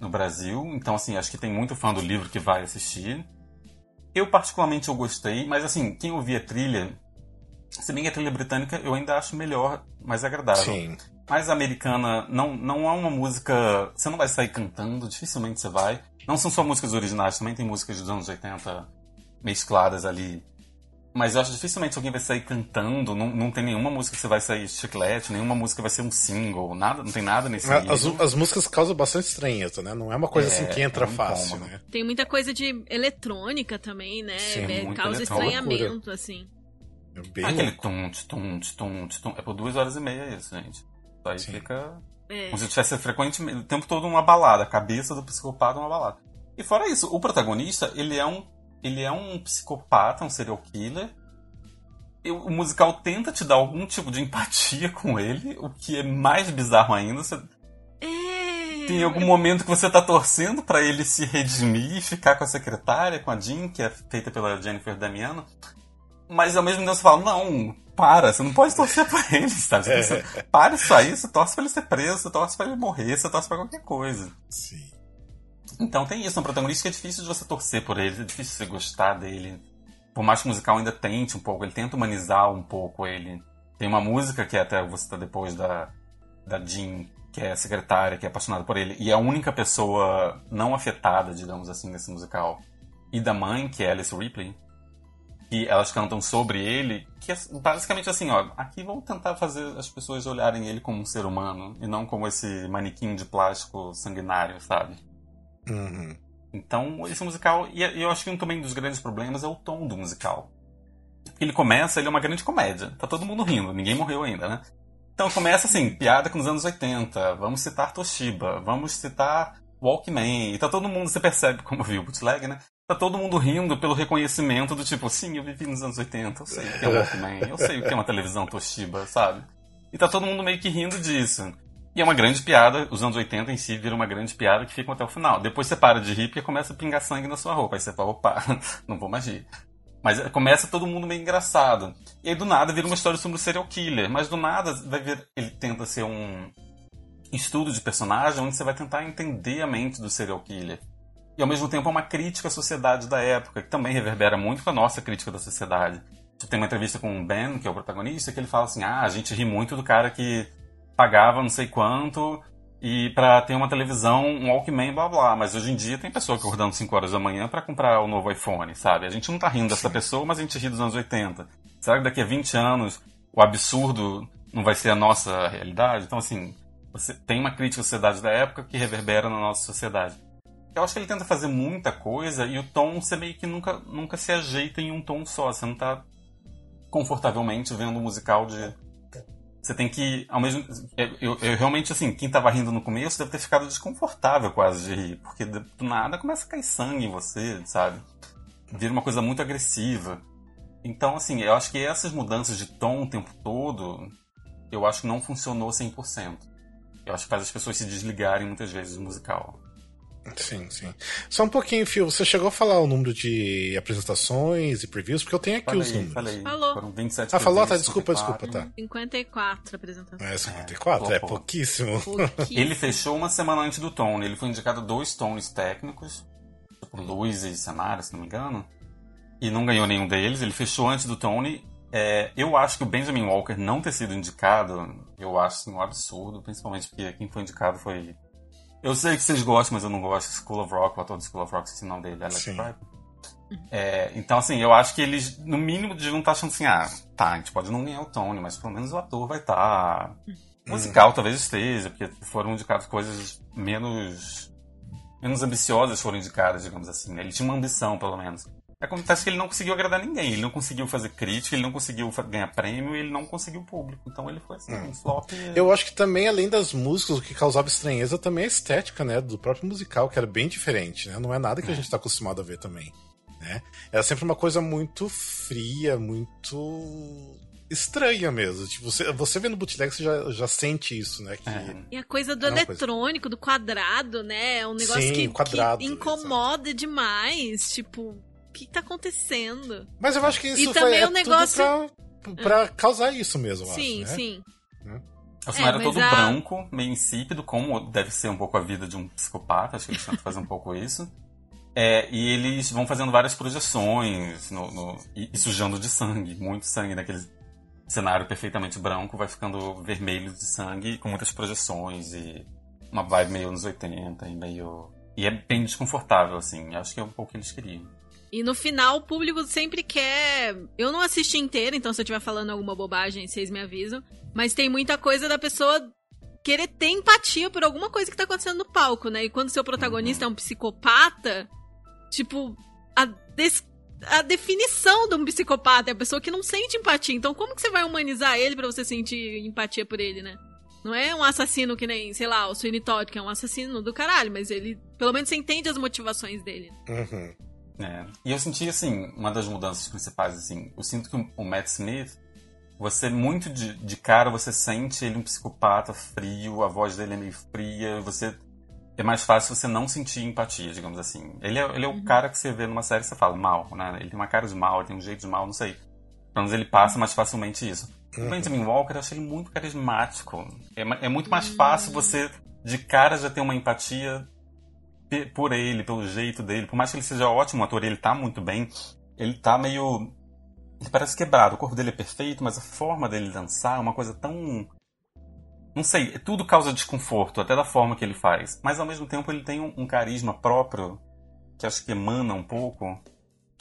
no Brasil. Então, assim, acho que tem muito fã do livro que vai assistir. Eu, particularmente, eu gostei, mas, assim, quem ouvia a trilha, se bem que a trilha britânica eu ainda acho melhor, mais agradável. Sim. Mas a americana não, não é uma música. Você não vai sair cantando, dificilmente você vai. Não são só músicas originais, também tem músicas dos anos 80 mescladas ali. Mas eu acho dificilmente alguém vai sair cantando, não, não tem nenhuma música que você vai sair chiclete, nenhuma música vai ser um single, nada, não tem nada nesse As, nível. as músicas causam bastante estranheza, né? Não é uma coisa É, assim que entra é um fácil, né? Tem muita coisa de eletrônica também, né? Sim, É, causa estranhamento, assim. É bem Aquele louco. tum, tum, tum, tum. É por duas horas e meia isso, gente. Aí Sim. fica. É. Como se tivesse frequentemente, o tempo todo uma balada. A cabeça do psicopata é uma balada. E fora isso, o protagonista, ele é um, ele é um psicopata, um serial killer. E o musical tenta te dar algum tipo de empatia com ele, o que é mais bizarro ainda. Você É. tem algum momento que você tá torcendo pra ele se redimir e ficar com a secretária, com a Jean, que é feita pela Jennifer Damiano. Mas ao mesmo tempo você fala, não, para, você não pode torcer pra ele, sabe? É. Você, para isso aí, você torce pra ele ser preso, você torce pra ele morrer, você torce pra qualquer coisa. Sim. Então tem isso, um protagonista que é difícil de você torcer por ele, é difícil você gostar dele. Por mais que o musical ainda tente um pouco, ele tenta humanizar um pouco ele. Tem uma música que é até você tá depois da, da Jean, que é secretária, que é apaixonada por ele, e é a única pessoa não afetada, digamos assim, nesse musical. E da mãe, que é Alice Ripley, que elas cantam sobre ele, que é basicamente assim, ó, aqui vamos tentar fazer as pessoas olharem ele como um ser humano, e não como esse manequim de plástico sanguinário, sabe? Uhum. Então, esse musical, e e eu acho que um também dos grandes problemas é o tom do musical. Ele começa, ele é uma grande comédia. Tá todo mundo rindo, ninguém morreu ainda, né? Então começa assim, piada com os anos 80, vamos citar Toshiba, vamos citar Walkman, e tá todo mundo, você percebe como viu o bootleg, né? Tá todo mundo rindo pelo reconhecimento do tipo, sim, eu vivi nos anos 80, eu sei o que é Walkman, eu sei o que é uma televisão Toshiba, sabe? E tá todo mundo meio que rindo disso. E é uma grande piada, os anos 80 em si viram uma grande piada que fica até o final. Depois você para de rir porque começa a pingar sangue na sua roupa. Aí você fala, opa, não vou mais rir. Mas é, começa todo mundo meio engraçado. E aí do nada vira uma história sobre o serial killer. Mas do nada vai ver, ele tenta ser um estudo de personagem onde você vai tentar entender a mente do serial killer. E ao mesmo tempo é uma crítica à sociedade da época, que também reverbera muito com a nossa crítica da sociedade. Tem uma entrevista com o Ben, que é o protagonista, que ele fala assim: ah, a gente ri muito do cara que pagava não sei quanto e para ter uma televisão, um Walkman, blá blá. Mas hoje em dia tem pessoa acordando 5 horas da manhã para comprar o novo iPhone, sabe? A gente não tá rindo dessa pessoa, mas a gente ri dos anos 80. Será que daqui a 20 anos o absurdo não vai ser a nossa realidade? Então, assim, você tem uma crítica à sociedade da época que reverbera na nossa sociedade. Eu acho que ele tenta fazer muita coisa e o tom você meio que nunca, nunca se ajeita em um tom só. Você não tá confortavelmente vendo um musical de. Você tem que, ao mesmo eu, eu, eu realmente, assim, quem tava rindo no começo deve ter ficado desconfortável quase de rir, porque do nada começa a cair sangue em você, sabe? Vira uma coisa muito agressiva. Então, assim, eu acho que essas mudanças de tom o tempo todo, eu acho que não funcionou 100%. Eu acho que faz as pessoas se desligarem muitas vezes do musical. Sim, sim. Só um pouquinho, Phil. Você chegou a falar o número de apresentações e previews? Porque eu tenho aqui os Falei, números. falei. Falou. Foram 27 Ah, falou? Tá, presentes, desculpa, 54. desculpa, tá. 54 apresentações. É, 54, é, pô. pouquíssimo. Pouquíssimo. Ele fechou uma semana antes do Tony. Ele foi indicado a dois Tonys técnicos, por luz e cenário, se não me engano, e não ganhou nenhum deles. Ele fechou antes do Tony. É, eu acho que o Benjamin Walker não ter sido indicado, eu acho assim, um absurdo, principalmente porque quem foi indicado foi. Eu sei que vocês gostam, mas eu não gosto. School of Rock, o ator de School of Rock, esse nome dele, Alex Sim. É, então, assim, eu acho que eles, no mínimo, deviam estar achando assim: ah, tá, a gente pode não ganhar o Tony, mas pelo menos o ator vai estar. Musical talvez esteja, porque foram indicadas coisas menos. menos ambiciosas foram indicadas, digamos assim. né? Ele tinha uma ambição, pelo menos. Acontece que ele não conseguiu agradar ninguém, ele não conseguiu fazer crítica, ele não conseguiu ganhar prêmio, ele não conseguiu público. Então ele foi assim, um flop. Eu acho que também, além das músicas, o que causava estranheza também é a estética, né? Do próprio musical, que era bem diferente, né? Não é nada que a gente tá acostumado a ver também. Né? Era sempre uma coisa muito fria, muito estranha mesmo. Tipo, você, você vendo bootleg, você já, já sente isso, né? Que, É. E a coisa do É uma coisa- eletrônico, do quadrado, né? É um negócio Sim, que, quadrado, que incomoda demais. Tipo, que tá acontecendo? Mas eu acho que isso E foi também é o negócio- tudo pra, pra causar isso mesmo, sim, acho, né? sim. O filme é, era todo a... branco, meio insípido, como deve ser um pouco a vida de um psicopata, acho que eles tentam fazer um pouco isso. É, e eles vão fazendo várias projeções no, no, e, e, sujando de sangue, muito sangue naquele cenário perfeitamente branco, vai ficando vermelho de sangue, com muitas projeções e uma vibe meio anos 80 e meio. E é bem desconfortável, assim. Acho que é um pouco o que eles queriam. E no final, o público sempre quer. Eu não assisti inteiro, então se eu estiver falando alguma bobagem, vocês me avisam. Mas tem muita coisa da pessoa querer ter empatia por alguma coisa que tá acontecendo no palco, né? E quando seu protagonista é um psicopata, tipo, a, des... a definição de um psicopata é a pessoa que não sente empatia. Então, como que você vai humanizar ele para você sentir empatia por ele, né? Não é um assassino que nem, sei lá, o Sweeney Todd, que é um assassino do caralho, mas ele, pelo menos você entende as motivações dele. Uhum. É. E eu senti, assim, uma das mudanças principais, assim, eu sinto que o Matt Smith, você muito de, de cara, você sente ele um psicopata frio, a voz dele é meio fria, você é mais fácil você não sentir empatia, digamos assim. Ele é, ele é o uhum. cara que você vê numa série e você fala mal, né? Ele tem uma cara de mal, ele tem um jeito de mal, não sei. Pelo menos ele passa mais facilmente isso. Uhum. O Benjamin Walker, eu achei ele muito carismático. É, é muito mais fácil uhum. você, de cara, já ter uma empatia por ele, pelo jeito dele. Por mais que ele seja ótimo ator, ele tá muito bem. Ele tá meio. Ele parece quebrado. O corpo dele é perfeito, mas a forma dele dançar é uma coisa tão não sei, tudo causa desconforto, até da forma que ele faz. Mas ao mesmo tempo ele tem um, um carisma próprio, que acho que emana um pouco,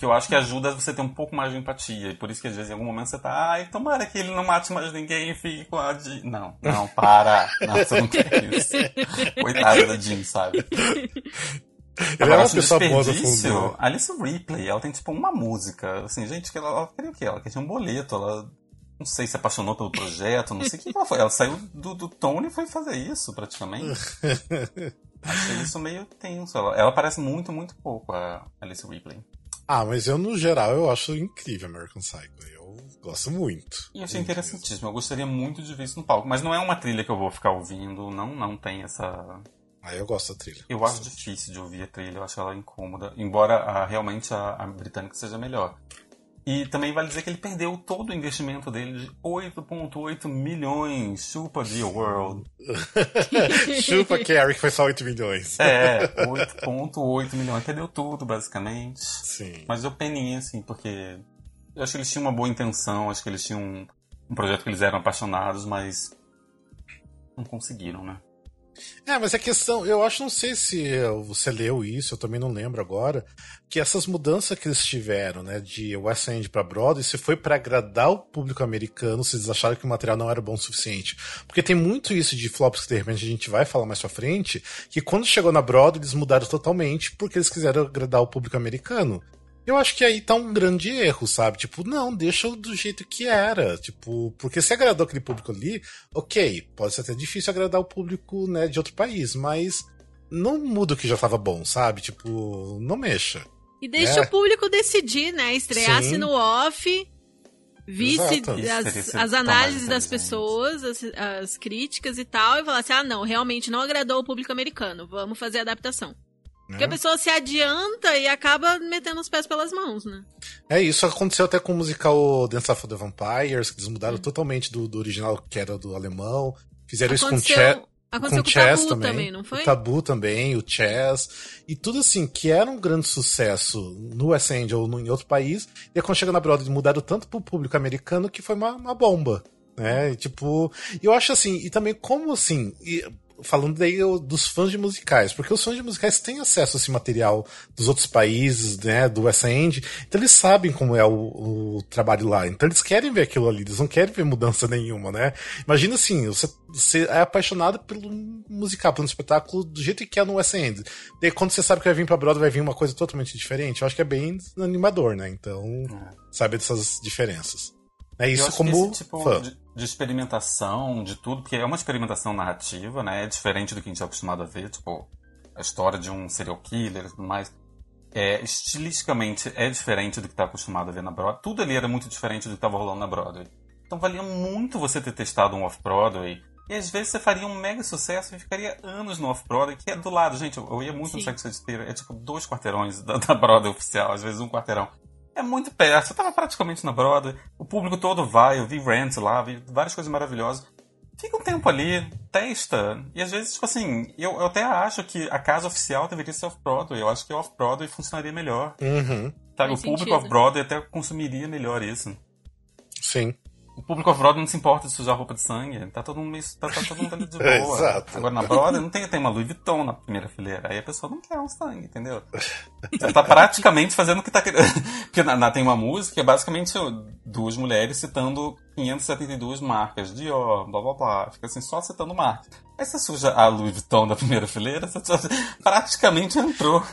que eu acho que ajuda você ter um pouco mais de empatia. E por isso que às vezes em algum momento você tá, ai, tomara que ele não mate mais ninguém e fique com a Jean. Não, não, para. Não, você não quer isso. Coitada da Jean, sabe? Ele Agora, é uma pessoa boa no fundo. Alice Ripley, ela tem tipo uma música. Assim, gente, que ela, ela queria o quê? Ela queria um boleto, ela não sei, se apaixonou pelo projeto, não sei o que ela foi. Ela saiu do, do Tony e foi fazer isso, praticamente. Achei isso meio tenso. Ela, ela parece muito, muito pouco a Alice Ripley. Ah, mas eu, no geral, eu acho incrível American Psycho. Eu gosto muito. E achei interessantíssimo. Eu gostaria muito de ver isso no palco. Mas não é uma trilha que eu vou ficar ouvindo. Não, não tem essa... Ah, eu gosto da trilha. Eu acho difícil de ouvir a trilha. Eu acho ela incômoda. Embora a, realmente a, a britânica seja melhor. E também vale dizer que ele perdeu todo o investimento dele de 8,8 milhões. Chupa The World. Chupa Carrie, que foi só 8 milhões. É, 8,8 milhões. Perdeu tudo, basicamente. Sim. Mas eu peninha, assim, porque eu acho que eles tinham uma boa intenção, acho que eles tinham um, um projeto que eles eram apaixonados, mas não conseguiram, né? É, mas a questão, eu acho, não sei se você leu isso, eu também não lembro agora, que essas mudanças que eles tiveram, né, de West End para Broadway, se foi para agradar o público americano, se eles acharam que o material não era bom o suficiente. Porque tem muito isso de flops que de repente a gente vai falar mais pra frente, que quando chegou na Broadway eles mudaram totalmente porque eles quiseram agradar o público americano. Eu acho que aí tá um grande erro, sabe? Tipo, não, deixa do jeito que era. Tipo, porque se agradou aquele público ali, ok, pode ser até difícil agradar o público, né, de outro país, mas não muda o que já tava bom, sabe? Tipo, não mexa. E deixa é. o público decidir, né? Estreasse Sim. no off, visse as, as, análises das pessoas, as, as, críticas e tal, e falasse, ah, não, realmente não agradou o público americano, vamos fazer a adaptação. Porque a né? pessoa se adianta e acaba metendo os pés pelas mãos, né? É, isso aconteceu até com o musical Dance of the Vampires, que eles mudaram totalmente do, do, original, que era do alemão. Fizeram aconteceu, isso com Chess. Aconteceu com, com o Chess também, também, não foi? O Tabu também, o Chess. E tudo assim, que era um grande sucesso no West End ou em outro país. E quando chega na Broadway, mudaram tanto pro público americano que foi uma, uma bomba né? E, tipo, eu acho assim, e também como assim, e falando daí dos fãs de musicais, porque os fãs de musicais têm acesso a esse material dos outros países, né, do West End, então eles sabem como é o, o, trabalho lá, então eles querem ver aquilo ali, eles não querem ver mudança nenhuma, né? Imagina assim, você, você é apaixonado pelo musical, pelo espetáculo do jeito que é no West End, daí quando você sabe que vai vir pra Broadway vai vir uma coisa totalmente diferente, eu acho que é bem animador, né? Então, é. sabe dessas diferenças. É isso como esse tipo. De, de, experimentação, de tudo, porque é uma experimentação narrativa, né? É diferente do que a gente é acostumado a ver, tipo, a história de um serial killer e tudo mais. É, estilisticamente é diferente do que está acostumado a ver na Broadway. Tudo ali era muito diferente do que estava rolando na Broadway. Então valia muito você ter testado um off-Broadway. E às vezes você faria um mega sucesso e ficaria anos no off-Broadway, que é do lado. Gente, eu, eu ia muito Sim. no Sex Educator, é tipo dois quarteirões da, da Broadway oficial, às vezes um quarteirão. É muito perto. Eu tava praticamente na Broadway. O público todo vai. Eu vi Rants lá, vi várias coisas maravilhosas. fica um tempo ali, testa. E às vezes, tipo assim, eu, eu até acho que a casa oficial deveria ser off-Broadway. Eu acho que off-Broadway funcionaria melhor. Uhum. Sabe, o público off-Broadway até consumiria melhor isso. Sim. O público off-Broadway não se importa de sujar roupa de sangue. Tá todo mundo, tá, tá todo mundo de boa. Exato. Agora na Broadway não tem, tem uma Louis Vuitton na primeira fileira. Aí a pessoa não quer um sangue, entendeu? Você tá praticamente fazendo o que tá querendo. Porque na, na, tem uma música que é basicamente duas mulheres citando 572 marcas. Dior, blá blá blá. Fica assim, só citando marcas. Aí você suja a Louis Vuitton da primeira fileira, você praticamente entrou.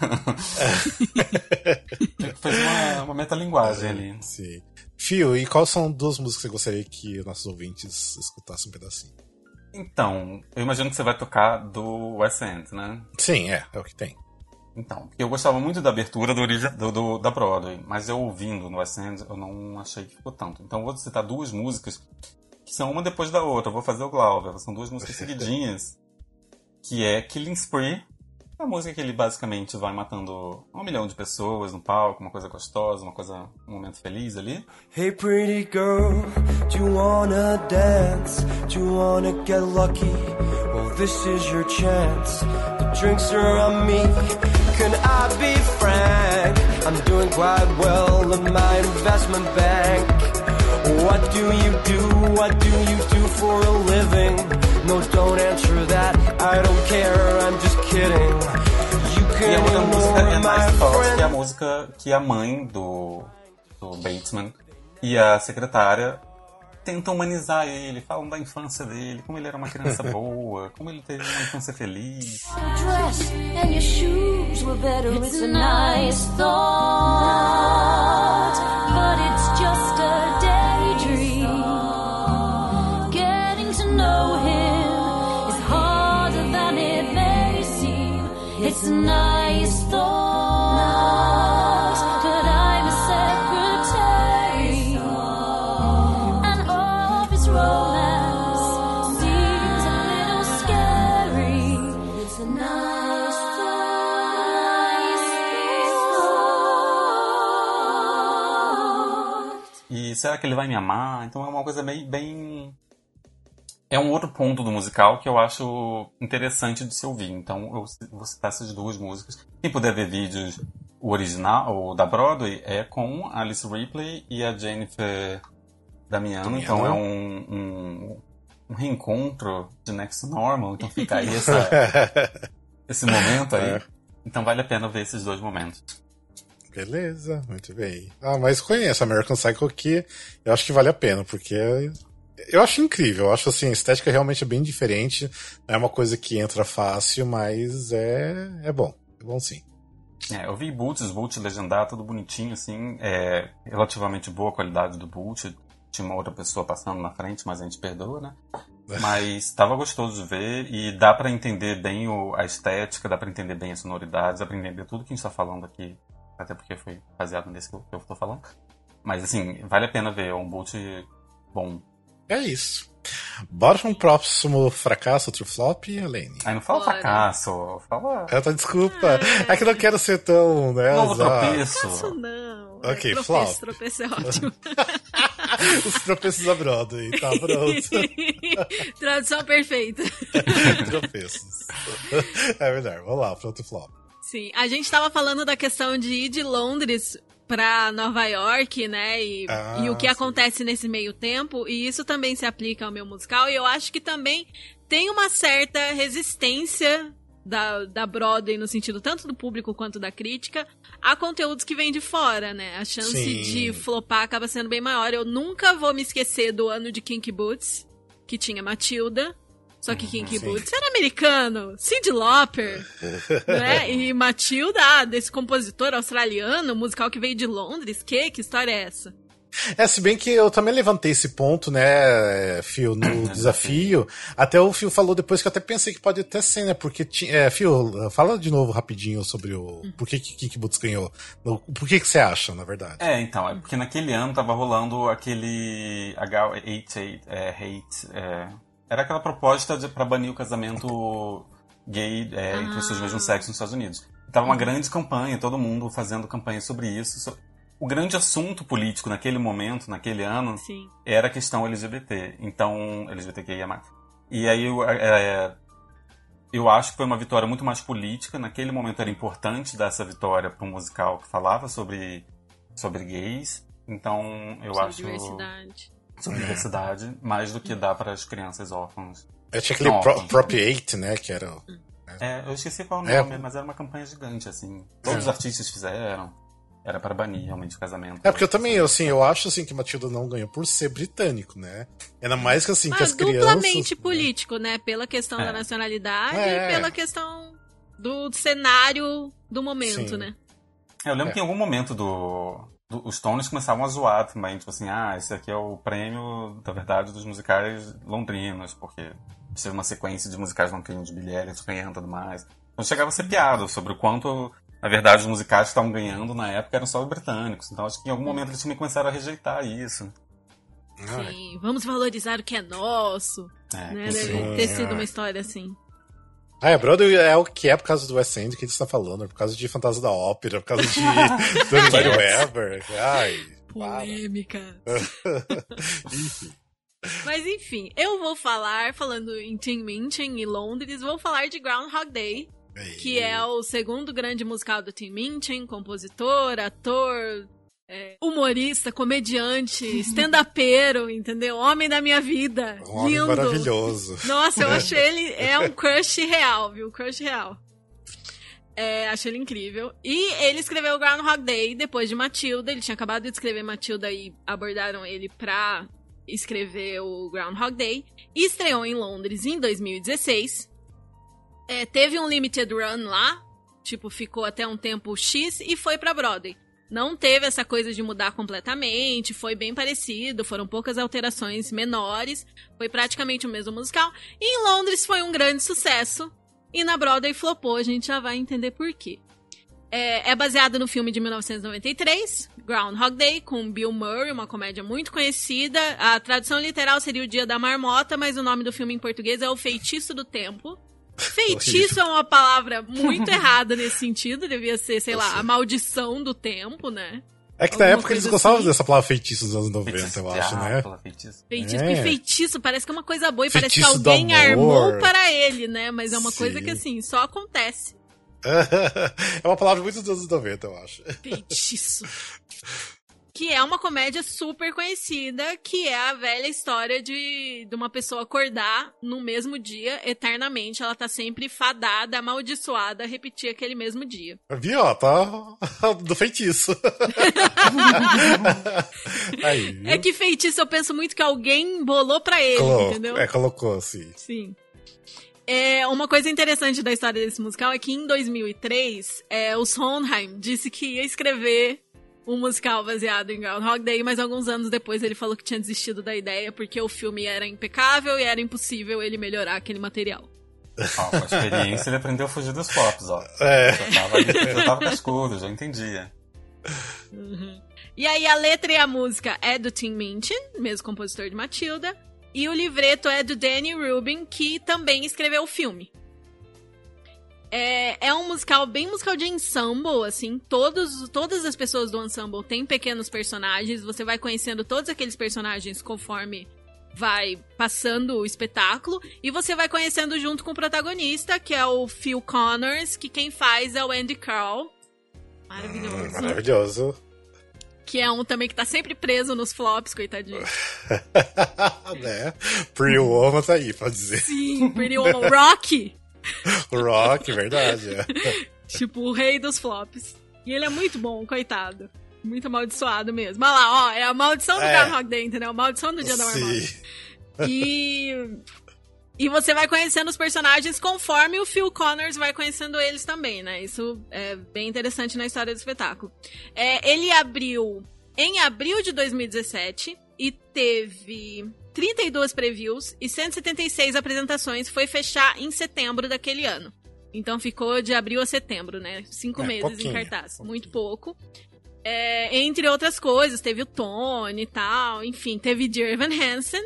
Fez uma, uma metalinguagem é, ali. Sim. Fio, e quais são duas músicas que você gostaria que nossos ouvintes escutassem um pedacinho? Então, eu imagino que você vai tocar do West End, né? Sim, é, é o que tem. Então, eu gostava muito da abertura do, do, do, da Broadway, mas eu ouvindo no West End, eu não achei que ficou tanto. Então, eu vou citar duas músicas que são uma depois da outra. Eu vou fazer o Glauber, são duas músicas seguidinhas, que é Killing Spree, uma música que ele basicamente vai matando um milhão de pessoas no palco, uma coisa gostosa, uma coisa, um momento feliz ali. Hey pretty girl, do you wanna dance? Do you wanna get lucky? Well, this is your chance. The drinks are on me. Can I be frank? I'm doing quite well my investment bank. What do you do? What do you do for a living? No, don't answer that. I don't care. I'm just kidding. You E a can outra música é Mais Thoughts, que é a friend. música que a mãe do, do Batesman e a secretária tentam humanizar ele, falam da infância dele, como ele era uma criança boa, como ele teve uma infância feliz. Será que ele vai me amar? Então é uma coisa bem, bem. É um outro ponto do musical que eu acho interessante de se ouvir. Então eu vou citar essas duas músicas. Quem puder ver vídeos, o original, o da Broadway, é com a Alice Ripley e a Jennifer Damiano. Damiano. Então é um, um, um reencontro de Next Normal. Então fica aí essa, esse momento aí. É. Então vale a pena ver esses dois momentos. Beleza, muito bem. Ah, mas conheço American Psycho que eu acho que vale a pena, porque eu acho incrível. Eu acho assim, a estética realmente é bem diferente. Não é uma coisa que entra fácil, mas é, é bom. É bom sim. É, eu vi Boots, Boots legendado, tudo bonitinho, assim, é, relativamente boa qualidade do Boot. Tinha uma outra pessoa passando na frente, mas a gente perdoa, né? Mas tava gostoso de ver e dá pra entender bem o- a estética, dá pra entender bem as sonoridades, dá pra entender tudo que a gente tá falando aqui, até porque foi baseado nesse que eu, que eu tô falando. Mas assim, vale a pena ver, é um boot bom. É isso. Bora para um próximo fracasso, outro flop, Elaine. Aí não fala Bora. fracasso, fala Eu tô desculpa. É que eu não quero ser tão, né? novo exato. tropeço. Isso não. Ok, tropeço, flop. tropeço é ótimo. Os tropeços da Broadway, tá pronto. Tradução perfeita. tropeços. É verdade, vamos lá, pronto flop. Sim, a gente tava falando da questão de ir de Londres pra Nova York, né? E, Ah, e o que sim. acontece nesse meio tempo, e isso também se aplica ao meu musical, e eu acho que também tem uma certa resistência da, da Broadway, no sentido tanto do público quanto da crítica, a conteúdos que vêm de fora, né? A chance Sim. de flopar acaba sendo bem maior. Eu nunca vou me esquecer do ano de Kinky Boots, que tinha Matilda. Só que Kinky Sim. Boots era americano, Cyndi Lauper, né? E Matilda, ah, desse compositor australiano, musical que veio de Londres, que? Que história é essa? É, se bem que eu também levantei esse ponto, né, Fio, no desafio. Até o Fio falou depois que eu até pensei que pode até ser, né? Porque tinha. É, Fio, fala de novo rapidinho sobre o. Por que que Kiki Boots ganhou? Por que que você acha, na verdade? É, então, é porque naquele ano tava rolando aquele H88 é, hate. é, era aquela proposta pra banir o casamento gay é, entre pessoas do mesmo sexo nos Estados Unidos. Tava uma grande campanha, todo mundo fazendo campanha sobre isso. So- O grande assunto político naquele momento, naquele ano, Sim. era a questão LGBT. Então, LGBTQIA+. E aí eu, é, eu acho que foi uma vitória muito mais política. Naquele momento era importante dar essa vitória para um musical que falava sobre, sobre gays. Então eu Sobre acho. diversidade. Sobre diversidade, mais do que dar para as crianças órfãs. Eu tinha aquele Pro, não. Prop 8, né? Que era. o- É, eu esqueci qual o É. nome, mas era uma campanha gigante, assim. Todos os É. artistas fizeram. Era para banir realmente o casamento. É porque eu também, assim, eu acho assim que Matilda não ganhou por ser britânico, né? Ainda mais que assim, que Ah, as crianças. duplamente político, né? Pela questão É. da nacionalidade É. e pela questão do cenário do momento, Sim. né? Eu lembro É. que em algum momento do- os Stones começavam a zoar também, tipo assim, ah, esse aqui é o prêmio, da verdade, dos musicais londrinos, porque precisa uma sequência de musicais londrinos de Billy Elliot ganhando e tudo mais. Então chegava a ser piada sobre o quanto, na verdade, os musicais que estavam ganhando na época eram só os britânicos. Então acho que em algum momento eles também começaram a rejeitar isso. Sim, vamos valorizar o que é nosso, É, né? Deve ter sido uma história assim. Ah, é, Brother é o que é por causa do West End que a gente tá falando, é por causa de Fantasma da Ópera, por causa de Andrew Webber. Ai. Polêmica. Enfim. Mas enfim, eu vou falar, falando em Tim Minchin e Londres, vou falar de Groundhog Day, que é o segundo grande musical do Tim Minchin, compositor, ator, é, humorista, comediante, stand-upero, entendeu? Homem da minha vida. um homem lindo. maravilhoso. Nossa, eu acho ele é um crush real, viu? Crush real. É, acho ele incrível. E ele escreveu Groundhog Day depois de Matilda. Ele tinha acabado de escrever Matilda e abordaram ele pra escrever o Groundhog Day. E estreou em Londres em 2016. É, teve um limited run lá, tipo, ficou até um tempo X e foi pra Broadway. Não teve essa coisa de mudar completamente, foi bem parecido, foram poucas alterações menores, foi praticamente o mesmo musical. E em Londres foi um grande sucesso, e na Broadway flopou, a gente já vai entender por quê. É, é baseado no filme de 1993, Groundhog Day, com Bill Murray, uma comédia muito conhecida. A tradução literal seria O Dia da Marmota, mas o nome do filme em português é O Feitiço do Tempo. Feitiço é uma palavra muito errada nesse sentido, devia ser, sei lá, a maldição do tempo, né? É que na Alguma época eles coisa gostavam assim. dessa palavra feitiço dos anos 90, Feitiço eu acho, né? ápula, feitiço. Feitiço, É. porque feitiço parece que é uma coisa boa e parece que Feitiço alguém armou para ele, né? Mas é uma coisa Sim. que assim, só acontece. é uma palavra muito dos anos 90, eu acho. Feitiço. que é uma comédia super conhecida, que é a velha história de, de uma pessoa acordar no mesmo dia, eternamente. Ela tá sempre fadada, amaldiçoada a repetir aquele mesmo dia. Viu, ó, tá do feitiço. Aí? É que feitiço eu penso muito que alguém bolou pra ele, Colocou, entendeu? É, colocou, assim. Sim. É, uma coisa interessante da história desse musical é que em 2003, é, o Sondheim disse que ia escrever um musical baseado em Groundhog Day, mas alguns anos depois ele falou que tinha desistido da ideia porque o filme era impecável e era impossível ele melhorar aquele material. Ó, com a experiência ele aprendeu a fugir dos flops, ó. É. Já tava, ali, já tava cascudo, já entendia. E aí a letra e a música é do Tim Minchin, mesmo compositor de Matilda, e o livreto é do Danny Rubin, que também escreveu o filme. É, é um musical bem musical de ensemble, assim. Todos, todas as pessoas do ensemble têm pequenos personagens. Você vai conhecendo todos aqueles personagens conforme vai passando o espetáculo. E você vai conhecendo junto com o protagonista, que é o Phil Connors, que quem faz é o Andy Carroll. Maravilhoso. Maravilhoso. Que é um também que tá sempre preso nos flops, coitadinho. né? Pretty Woman tá aí, pode dizer. Sim, Pretty Woman. Rocky! Rock, verdade. É. Tipo, o rei dos flops. E ele é muito bom, coitado. Muito amaldiçoado mesmo. Olha lá, ó, é a maldição do É. Groundhog Day, entendeu? A maldição do dia da marmota. Sim. E. E você vai conhecendo os personagens conforme o Phil Connors vai conhecendo eles também, né? Isso é bem interessante na história do espetáculo. É, ele abriu em abril de 2017 e teve 32 previews e 176 apresentações. Foi fechar em setembro daquele ano. Então ficou de abril a setembro, né? Cinco É, meses em cartaz. pouquinho. Muito pouco. É, entre outras coisas, teve o Tony e tal. Enfim, teve Dear Evan Hansen,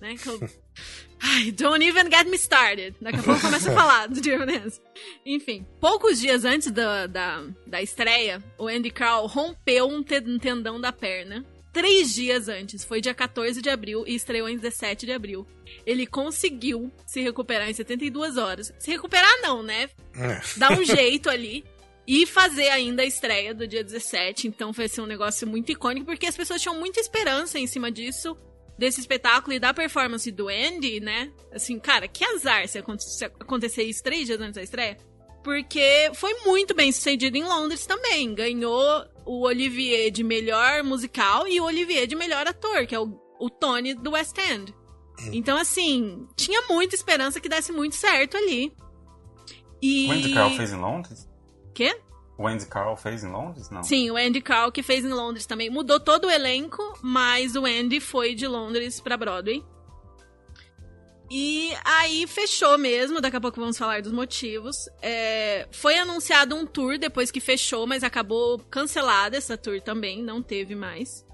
né? Que eu... Ai, don't even get me started. Daqui a pouco começa a falar do Dear Evan Hansen. Enfim, poucos dias antes da, da, da estreia, o Andy Carroll rompeu um tendão da perna. Três dias antes. Foi dia 14 de abril e estreou em 17 de abril. Ele conseguiu se recuperar em 72 horas. Se recuperar, não, né? É. Dar um jeito ali. E fazer ainda a estreia do dia 17. Então foi assim, um negócio muito icônico, porque as pessoas tinham muita esperança em cima disso, desse espetáculo e da performance do Andy, né? Assim, cara, que azar se aconte- se acontecer isso três dias antes da estreia. Porque foi muito bem sucedido em Londres também. Ganhou o Olivier de melhor musical e o Olivier de melhor ator, que é o, o Tony do West End. Então, assim, tinha muita esperança que desse muito certo ali. E. O Andy Carroll fez em Londres? Quê? O Andy Carroll fez em Londres? Não. Sim, o Andy Carl que fez em Londres também. Mudou todo o elenco, mas o Andy foi de Londres pra Broadway. E aí fechou mesmo, daqui a pouco vamos falar dos motivos. É, foi anunciado um tour depois que fechou, mas acabou cancelada essa tour também, não teve mais.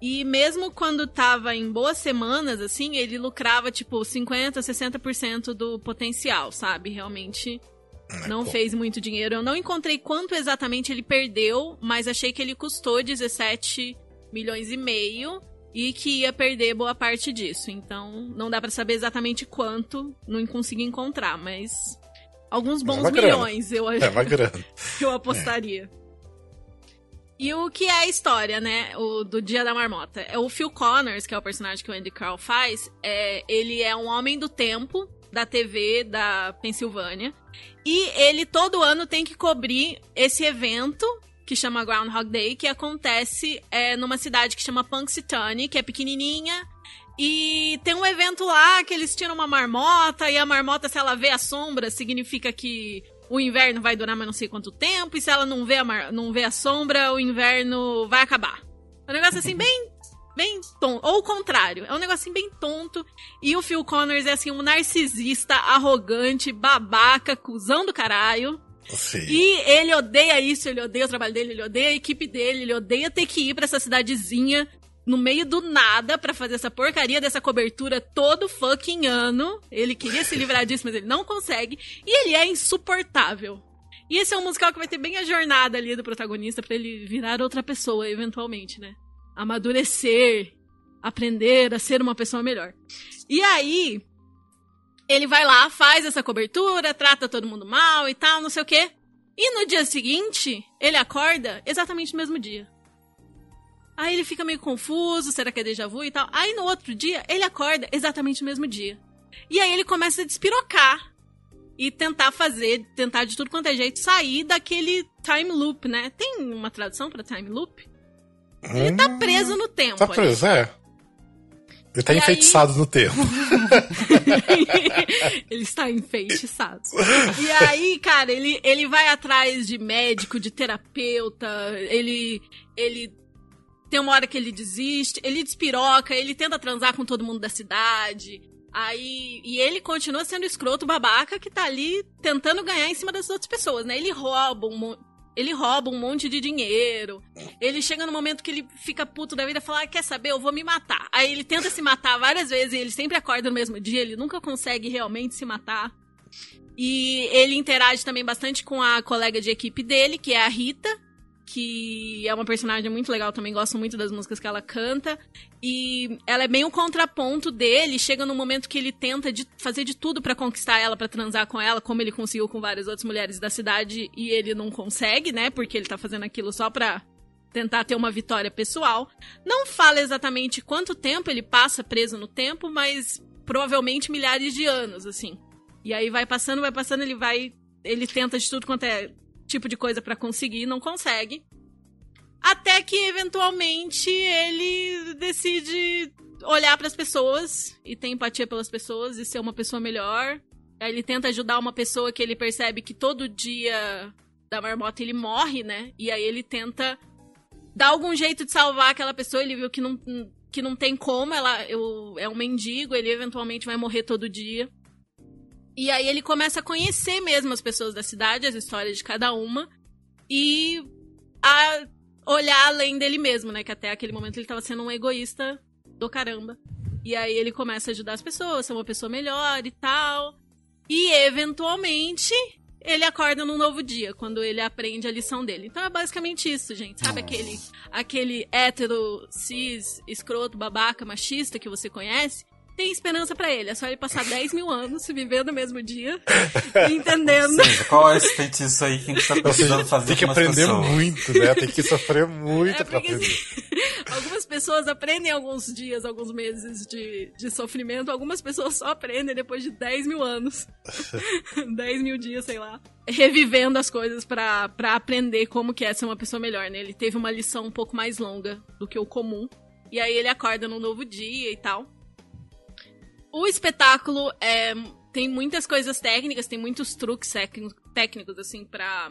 E mesmo quando tava em boas semanas, assim, ele lucrava tipo 50, 60% do potencial, sabe? Realmente não pô. fez muito dinheiro. Eu não encontrei quanto exatamente ele perdeu, mas achei que ele custou 17 milhões e meio e que ia perder boa parte disso. Então, não dá pra saber exatamente quanto, não consegui encontrar, mas alguns é bons grana. milhões eu, É uma grana. eu apostaria. E o que é a história, né? O do Dia da Marmota. É o Phil Connors, que é o personagem que o Andy Carroll faz. É, ele é um homem do tempo da TV da Pensilvânia. E ele todo ano tem que cobrir esse evento que chama Groundhog Day, que acontece é, numa cidade que chama Punxsutawney, que é pequenininha. E tem um evento lá que eles tiram uma marmota, e a marmota, se ela vê a sombra, significa que o inverno vai durar mais não sei quanto tempo, e se ela não vê a, mar- não vê a sombra, o inverno vai acabar. É um negócio assim, bem. Bem tonto. Ou o contrário. É um negócio assim, bem tonto. E o Phil Connors é assim, um narcisista, arrogante, babaca, cuzão do caralho. Sim. E ele odeia isso, ele odeia o trabalho dele, ele odeia a equipe dele, ele odeia ter que ir pra essa cidadezinha no meio do nada pra fazer essa porcaria dessa cobertura todo fucking ano. Ele queria se livrar disso, mas ele não consegue. E ele é insuportável. E esse é um musical que vai ter bem a jornada ali do protagonista pra ele virar outra pessoa, eventualmente, né? Amadurecer, aprender a ser uma pessoa melhor. E aí, ele vai lá, faz essa cobertura, trata todo mundo mal e tal, não sei o quê. E no dia seguinte, ele acorda exatamente no mesmo dia. Aí ele fica meio confuso, será que é déjà vu e tal. Aí no outro dia, ele acorda exatamente no mesmo dia. E aí ele começa a despirocar e tentar fazer, tentar de tudo quanto é jeito sair daquele time loop, né? Tem uma tradução pra time loop? Ele tá preso no tempo. Tá ali. preso, é. Ele tá E aí- enfeitiçado no tempo. ele está enfeitiçado. E aí, cara, ele, ele vai atrás de médico, de terapeuta, ele, ele tem uma hora que ele desiste, ele despiroca, ele tenta transar com todo mundo da cidade. Aí, e ele continua sendo escroto babaca que tá ali tentando ganhar em cima das outras pessoas, né? Ele rouba um ele rouba um monte de dinheiro. Ele chega no momento que ele fica puto da vida e fala: ah, quer saber? Eu vou me matar. Aí ele tenta se matar várias vezes e ele sempre acorda no mesmo dia, ele nunca consegue realmente se matar. E ele interage também bastante com a colega de equipe dele, que é a Rita, que é uma personagem muito legal também, gosto muito das músicas que ela canta. E ela é bem o contraponto dele, chega no momento que ele tenta de fazer de tudo pra conquistar ela, pra transar com ela, como ele conseguiu com várias outras mulheres da cidade, e ele não consegue, né? Porque ele tá fazendo aquilo só pra tentar ter uma vitória pessoal. Não fala exatamente quanto tempo ele passa preso no tempo, mas provavelmente milhares de anos, assim. E aí vai passando, vai passando, ele vai. Ele tenta de tudo quanto é tipo de coisa pra conseguir, não consegue. Até que eventualmente ele decide olhar pras pessoas e ter empatia pelas pessoas e ser uma pessoa melhor. Aí ele tenta ajudar uma pessoa que ele percebe que todo dia da marmota ele morre, né? E aí ele tenta dar algum jeito de salvar aquela pessoa. Ele viu que não, que não tem como, ela eu, é um mendigo, ele eventualmente vai morrer todo dia. E aí ele começa a conhecer mesmo as pessoas da cidade, as histórias de cada uma, e a olhar além dele mesmo, né? Que até aquele momento ele tava sendo um egoísta do caramba. E aí ele começa a ajudar as pessoas, ser uma pessoa melhor e tal. E eventualmente ele acorda num novo dia, quando ele aprende a lição dele. Então é basicamente isso, gente. Sabe aquele, aquele hétero, cis, escroto, babaca, machista que você conhece? Tem esperança pra ele. É só ele passar 10 mil anos vivendo o mesmo dia, entendendo. Sim, qual é esse feitiço aí que a gente tá precisando fazer Tem que aprender pessoas? muito, né? Tem que sofrer muito É pra aprender. algumas pessoas aprendem alguns dias, alguns meses de, de sofrimento, algumas pessoas só aprendem depois de 10 mil anos. 10 mil dias, sei lá. Revivendo as coisas pra, pra aprender como que é ser uma pessoa melhor, né? Ele teve uma lição um pouco mais longa do que o comum. E aí ele acorda num novo dia e tal. O espetáculo é, tem muitas coisas técnicas, tem muitos truques técnicos, assim, pra,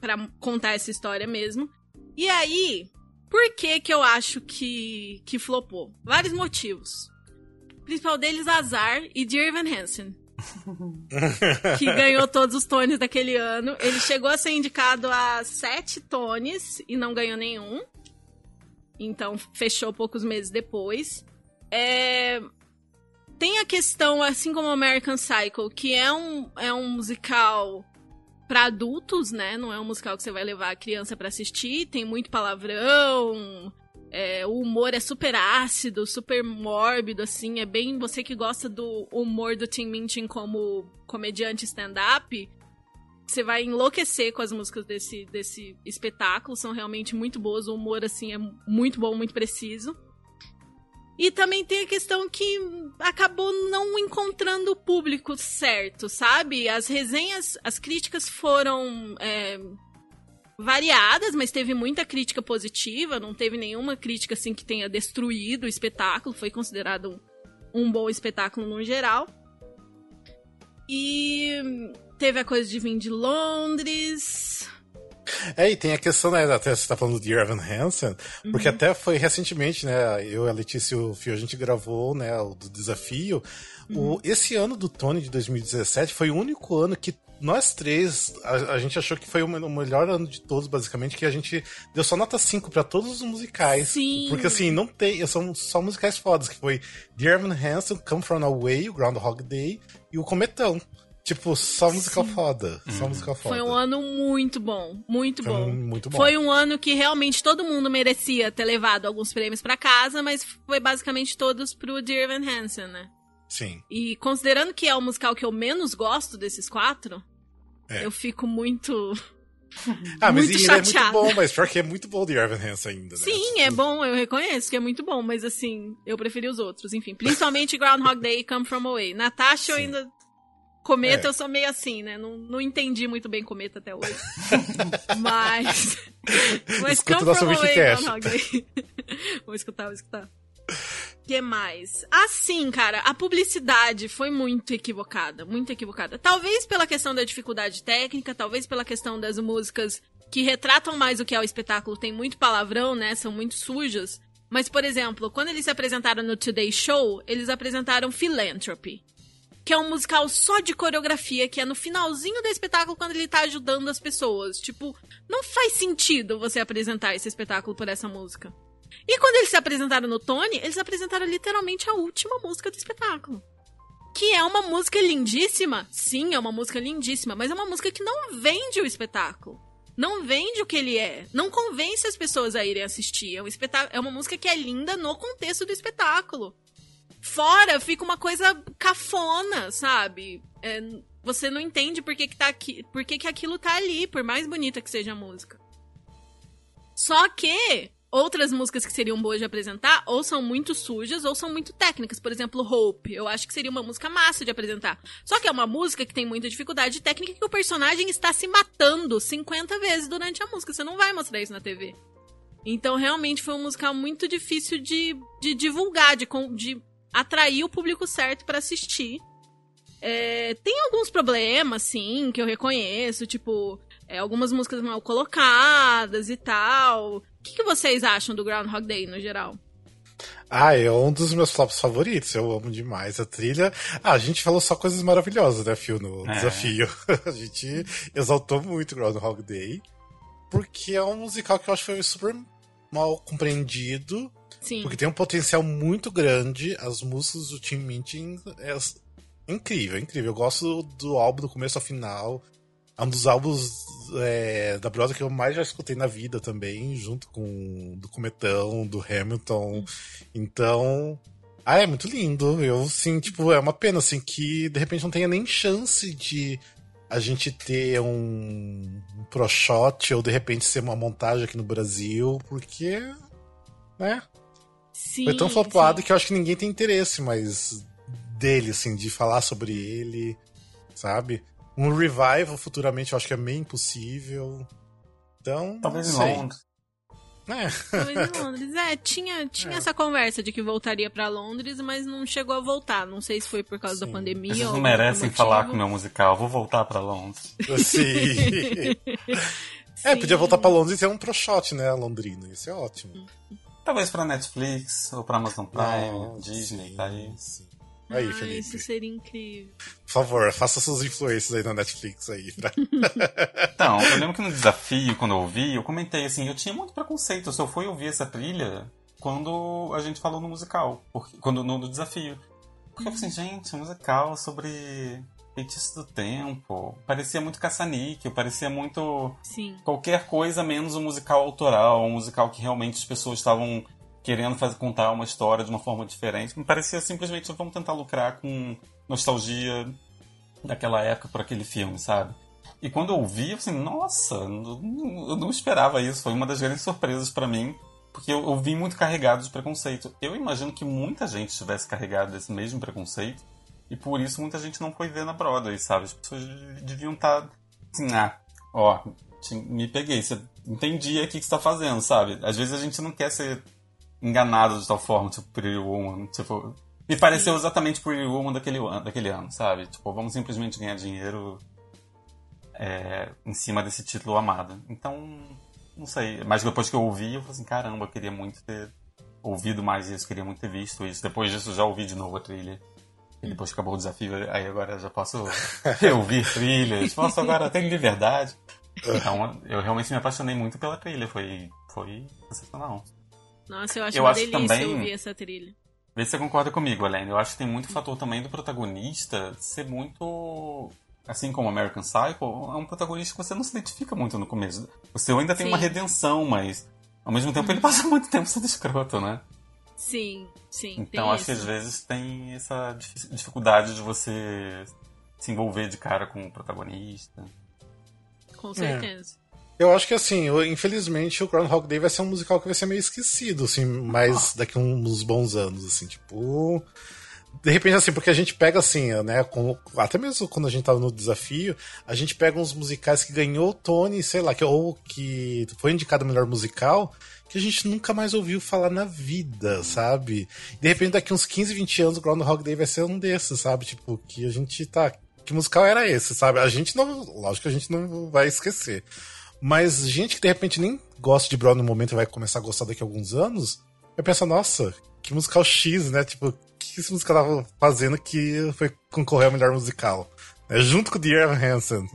pra contar essa história mesmo. E aí, por que que eu acho que, que flopou? Vários motivos. O principal deles, Azar e Dear Evan Hansen. que ganhou todos os Tonys daquele ano. Ele chegou a ser indicado a sete Tonys e não ganhou nenhum. Então, fechou poucos meses depois. É, Tem a questão, assim como American Cycle, que é um, é um musical para adultos, né? Não é um musical que você vai levar a criança para assistir. Tem muito palavrão. é, o humor é super ácido, super mórbido, assim. É bem. Você que gosta do humor do Tim Minchin como comediante stand-up. Você vai enlouquecer com as músicas desse, desse espetáculo. São realmente muito boas. O humor, assim, é muito bom, muito preciso. E também tem a questão que acabou não encontrando o público certo, sabe? As resenhas, as críticas foram é, variadas, mas teve muita crítica positiva, não teve nenhuma crítica assim que tenha destruído o espetáculo, foi considerado um, um bom espetáculo no geral. E teve a coisa de vir de Londres. É, e tem a questão, né, até você tá falando de Evan Hansen, porque até foi recentemente, né, eu, a Letícia e o Fio, a gente gravou, né, o do desafio. O, esse ano do Tony de 2017 foi o único ano que nós três, a, a gente achou que foi o, o melhor ano de todos, basicamente, que a gente deu só nota 5 pra todos os musicais. Sim. Porque assim, não tem, são só musicais fodas, que foi Dear Evan Hansen, Come From Away, o Groundhog Day e o Cometão. Tipo, só musical foda. Só musical foda. Foi um ano muito bom, muito Foi bom. um- muito bom. Foi um ano que realmente todo mundo merecia ter levado alguns prêmios pra casa, mas foi basicamente todos pro Dear Evan Hansen, né? Sim. E considerando que é o musical que eu menos gosto desses quatro, É. eu fico muito. Ah, mas Muito ele é muito chateada. bom, mas pior que é muito bom de Evan Hansen ainda, né? Sim, é bom, eu reconheço que é muito bom, mas assim, eu preferi os outros, enfim. Principalmente Groundhog Day e Come From Away. Natasha eu Sim. ainda. Cometa É. eu sou meio assim, né? Não, não entendi muito bem Cometa até hoje. mas. Mas Escuta Come o From Away. Groundhog vou escutar, vou escutar. que mais? Assim, cara, a publicidade foi muito equivocada, muito equivocada. Talvez pela questão da dificuldade técnica, talvez pela questão das músicas que retratam mais o que é o espetáculo, tem muito palavrão, né? São muito sujas. Mas, por exemplo, quando eles se apresentaram no Today Show, eles apresentaram Philanthropy. Que é um musical só de coreografia, que é no finalzinho do espetáculo quando ele tá ajudando as pessoas. Tipo, não faz sentido você apresentar esse espetáculo por essa música. E quando eles se apresentaram no Tony, eles apresentaram literalmente a última música do espetáculo. Que é uma música lindíssima. Sim, é uma música lindíssima, mas é uma música que não vende o espetáculo. Não vende o que ele é. Não convence as pessoas a irem assistir. É, um espetá- é uma música que é linda no contexto do espetáculo. Fora fica uma coisa cafona, sabe? É, você não entende por que, que tá aqui, por que, que aquilo tá ali, por mais bonita que seja a música. Só que outras músicas que seriam boas de apresentar ou são muito sujas ou são muito técnicas. Por exemplo, Hope. Eu acho que seria uma música massa de apresentar. Só que é uma música que tem muita dificuldade técnica que o personagem está se matando 50 vezes durante a música. Você não vai mostrar isso na TV. Então, realmente foi um musical muito difícil de, de divulgar, de, de atrair o público certo pra assistir. É, tem alguns problemas, sim, que eu reconheço, tipo, é, algumas músicas mal colocadas e tal. O que, que vocês acham do Groundhog Day, no geral? Ah, é um dos meus flops favoritos. Eu amo demais a trilha. Ah, a gente falou só coisas maravilhosas, né, Phil, no É. desafio. a gente exaltou muito Groundhog Day. Porque é um musical que eu acho que foi super mal compreendido. Sim. Porque tem um potencial muito grande. As músicas do Tim Minchin é, Incrível, incrível. Eu gosto do álbum do começo ao final. É um dos álbuns é, da Broadway que eu mais já escutei na vida também, junto com do Cometão, do Hamilton. Então. Ah, é muito lindo. Eu, sim, tipo, é uma pena, assim, que de repente não tenha nem chance de a gente ter um, um pro shot ou de repente ser uma montagem aqui no Brasil, porque. né? Sim, Foi tão flopado sim. que eu acho que ninguém tem interesse mais dele, assim, de falar sobre ele, sabe? Um revival futuramente eu acho que é meio impossível. Então. Talvez em não sei. Londres. É. Talvez em Londres. É, tinha, tinha essa conversa de que voltaria pra Londres, mas não chegou a voltar. Não sei se foi por causa da Sim. pandemia Vocês ou não merecem falar com o meu musical. Vou voltar pra Londres. Sim. É, Sim. podia voltar pra Londres e ter um pro shot, né, londrino. Isso é ótimo. Talvez pra Netflix ou pra Amazon Prime, Não, Disney, sim, tá aí. sim. Aí, Ah, Felipe. isso seria incrível. Por favor, faça suas influências aí na Netflix aí. Pra... Então, eu lembro que no desafio, quando eu ouvi, eu comentei assim, eu tinha muito preconceito. Eu só fui ouvir essa trilha quando a gente falou no musical. Porque, quando no, no desafio. Porque eu falei assim, gente, musical sobre feitiço do tempo. Parecia muito caça-níquel, parecia muito Sim. qualquer coisa menos um musical autoral, um musical que realmente as pessoas estavam querendo fazer, contar uma história de uma forma diferente. Me parecia simplesmente vamos tentar lucrar com nostalgia daquela época por aquele filme, sabe? E quando eu ouvi, eu assim, nossa, eu não- esperava isso. Foi uma das grandes surpresas pra mim, porque eu, eu vim muito carregado de preconceito. Eu imagino que muita gente estivesse carregado desse mesmo preconceito, e por isso muita gente não foi ver na Broadway, sabe? As pessoas deviam estar assim, ah, ó, te- me peguei, você entendi aqui o que você tá fazendo, sabe? Às vezes a gente não quer ser enganado de tal forma, tipo Pretty Woman, tipo... Me pareceu exatamente Pretty Woman daquele, ano- daquele ano, sabe? Tipo, vamos simplesmente ganhar dinheiro é, em cima desse título amado. Então, não sei. Mas depois que eu ouvi, eu falei assim, caramba, eu queria muito ter ouvido mais isso, queria muito ter visto isso. Depois disso, já ouvi de novo a trilha. E depois que acabou o desafio, aí agora já posso reouvir trilhas, posso agora ter liberdade. Então, eu realmente me apaixonei muito pela trilha, foi, foi sensacional. Nossa, eu acho Eu uma acho delícia também- ouvir essa trilha. Vê se você concorda comigo, Helene. Eu acho que tem muito fator também do protagonista ser muito. Assim como American Psycho, é um protagonista que você não se identifica muito no começo. O seu ainda tem Sim. uma redenção, mas ao mesmo tempo ele passa muito tempo sendo escroto, né? Sim, sim. Então acho que isso. às vezes tem essa dif- dificuldade de você se envolver de cara com o protagonista. Com certeza. Eu acho que assim, eu- infelizmente o Groundhog Day vai ser um musical que vai ser meio esquecido, assim, mais daqui a uns bons anos, assim, tipo. De repente, assim, porque a gente pega assim, né? com- até mesmo quando a gente tava no desafio, a gente pega uns musicais que ganhou o Tony, sei lá, que, ou que foi indicado o melhor musical, que a gente nunca mais ouviu falar na vida, sabe? De repente, daqui uns 15, 20 anos, o Groundhog Day vai ser um desses, sabe? Tipo, que a gente tá. Que musical era esse, sabe? A gente não. Lógico que a gente não vai esquecer. Mas gente que de repente nem gosta de Broadway no momento e vai começar a gostar daqui a alguns anos, vai pensar, nossa, que musical X, né? Tipo, que esse musical tava fazendo que foi concorrer ao melhor musical? É, junto com o Dear Evan Hansen,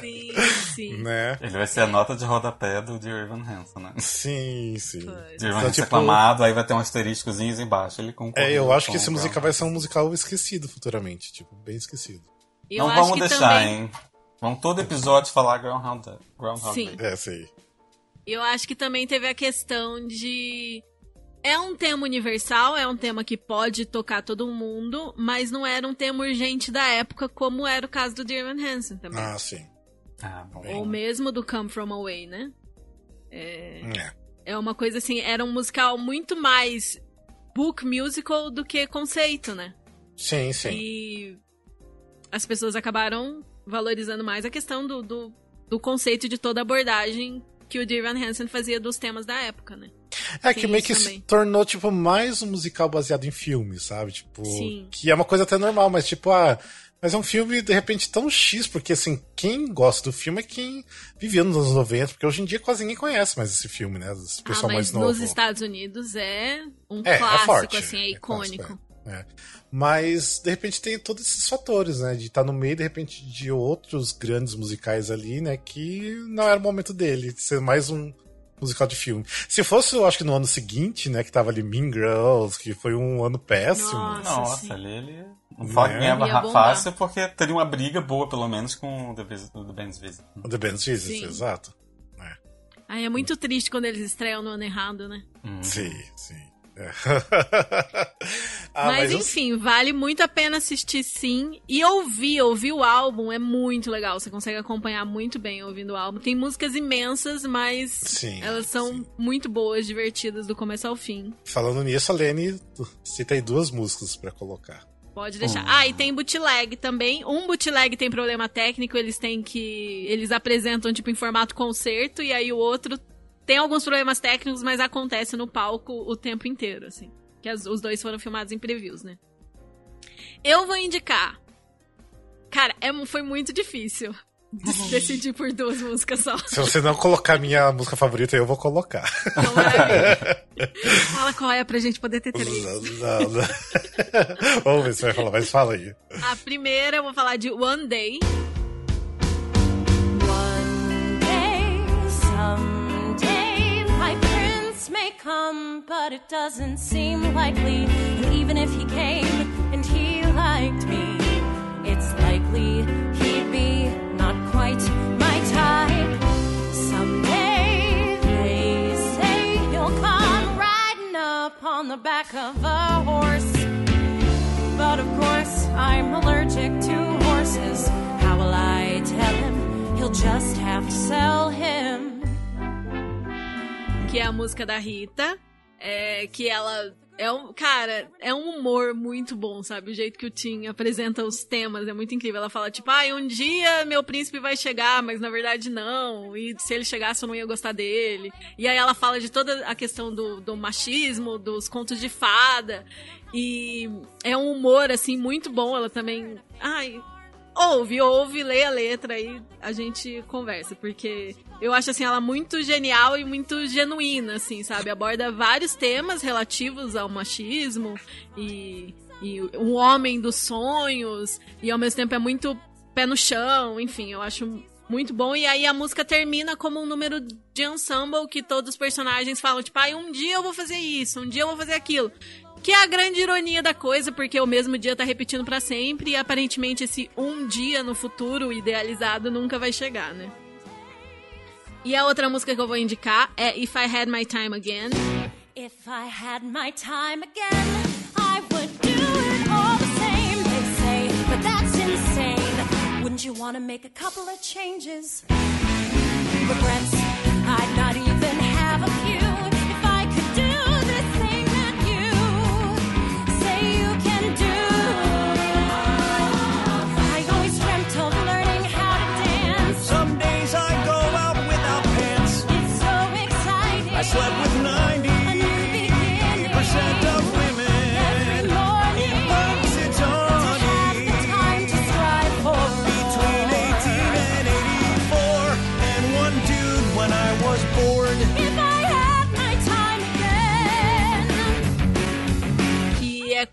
Sim, sim. né? Ele vai ser a nota de rodapé do Dear Evan Hansen, né? Sim, sim. Dear Evan Então, Hansen tipo, aclamado, aí vai ter um asteriscozinhos embaixo. Ele concorreu É, eu acho que esse musical vai ser um musical esquecido futuramente, tipo, bem esquecido. Eu Não acho vamos que deixar, também, hein? Vamos todo episódio falar Groundhog Day. Groundhog Sim. Day. É, sei. Eu acho que também teve a questão de. É um tema universal, é um tema que pode tocar todo mundo, mas não era um tema urgente da época, como era o caso do Dear Evan Hansen também. Ah, sim. Ah. Ou mesmo do Come From Away, né? É. É uma coisa assim, era um musical muito mais book musical do que conceito, né? Sim, sim. E as pessoas acabaram valorizando mais a questão do, do, do conceito de toda a abordagem que o Dear Evan Hansen fazia dos temas da época, né? É Tem que meio que se tornou, tipo, mais um musical baseado em filme, sabe? Tipo, Sim. que é uma coisa até normal, mas tipo, ah, mas é um filme, de repente, tão X, porque assim, quem gosta do filme é quem vivia nos anos 90, porque hoje em dia quase ninguém conhece mais esse filme, né? Esse Ah, pessoal mais mas novo. nos Estados Unidos é um É, é clássico, forte, assim, é é clássico, icônico. É. Mas, de repente, tem todos esses fatores, né? De estar no meio, de repente, de outros grandes musicais ali, né? Que não era o momento dele. De ser mais um, musical de filme. Se fosse, eu acho que no ano seguinte, né, que tava ali Mean Girls, que foi um ano péssimo. Nossa. Nossa, ali ele não Né? fa- ganhava Ia ra- bombar. fácil porque teria uma briga boa, pelo menos, com o The, Band's Visit. O The Band's Sim. exato. Ai, é muito triste quando eles estreiam no ano errado, né? Hum. Sim, sim. É. ah, mas, eu- enfim, vale muito a pena assistir sim. E ouvir, ouvir o álbum é muito legal. Você consegue acompanhar muito bem ouvindo o álbum. Tem músicas imensas, mas Sim, elas são sim. muito boas, divertidas do começo ao fim. Falando nisso, a Lene cita aí duas músicas pra colocar. Pode deixar. Hum. Ah, e tem bootleg também. Um bootleg tem problema técnico, eles têm que. Eles apresentam, tipo, em formato concerto, e aí o outro tem alguns problemas técnicos, mas acontece no palco o tempo inteiro, assim. Que as- os dois foram filmados em previews, né? Eu vou indicar. Cara, é, foi muito difícil de- decidir por duas músicas só. Se você não colocar minha música favorita, eu vou colocar. Fala qual é pra gente poder ter três. Não, não, não. Vamos ver se vai falar, mas fala aí. A primeira eu vou falar de One Day. One day, may come, but it doesn't seem likely. And even if he came and he liked me, it's likely he'd be not quite my type. Someday, they say he'll come riding up on the back of a horse. But of course, I'm allergic to horses. How will I tell him? He'll just have to sell him. Que é a música da Rita, é, que ela é um, cara, é um humor muito bom, sabe? O jeito que o Tim apresenta os temas é muito incrível. Ela fala tipo, ai, um dia meu príncipe vai chegar, mas na verdade não. E se ele chegasse eu não ia gostar dele. E aí ela fala de toda a questão do, do machismo, dos contos de fada. E é um humor assim muito bom. Ela também, ai, ouve, ouve, lê a letra e a gente conversa, porque eu acho assim ela muito genial e muito genuína, assim, sabe? Aborda vários temas relativos ao machismo e, e um homem dos sonhos e ao mesmo tempo é muito pé no chão, enfim, eu acho muito bom. E aí a música termina como um número de ensemble que todos os personagens falam, tipo, ai, um dia eu vou fazer isso, um dia eu vou fazer aquilo. Que é a grande ironia da coisa, porque o mesmo dia tá repetindo pra sempre e aparentemente esse um dia no futuro idealizado nunca vai chegar, né? E a outra música que eu vou indicar é If I Had My Time Again. If I had my time again, I would do it all the same. They say, but that's insane. Wouldn't you make a couple of changes? Regrets, I'd not even have a few. Do.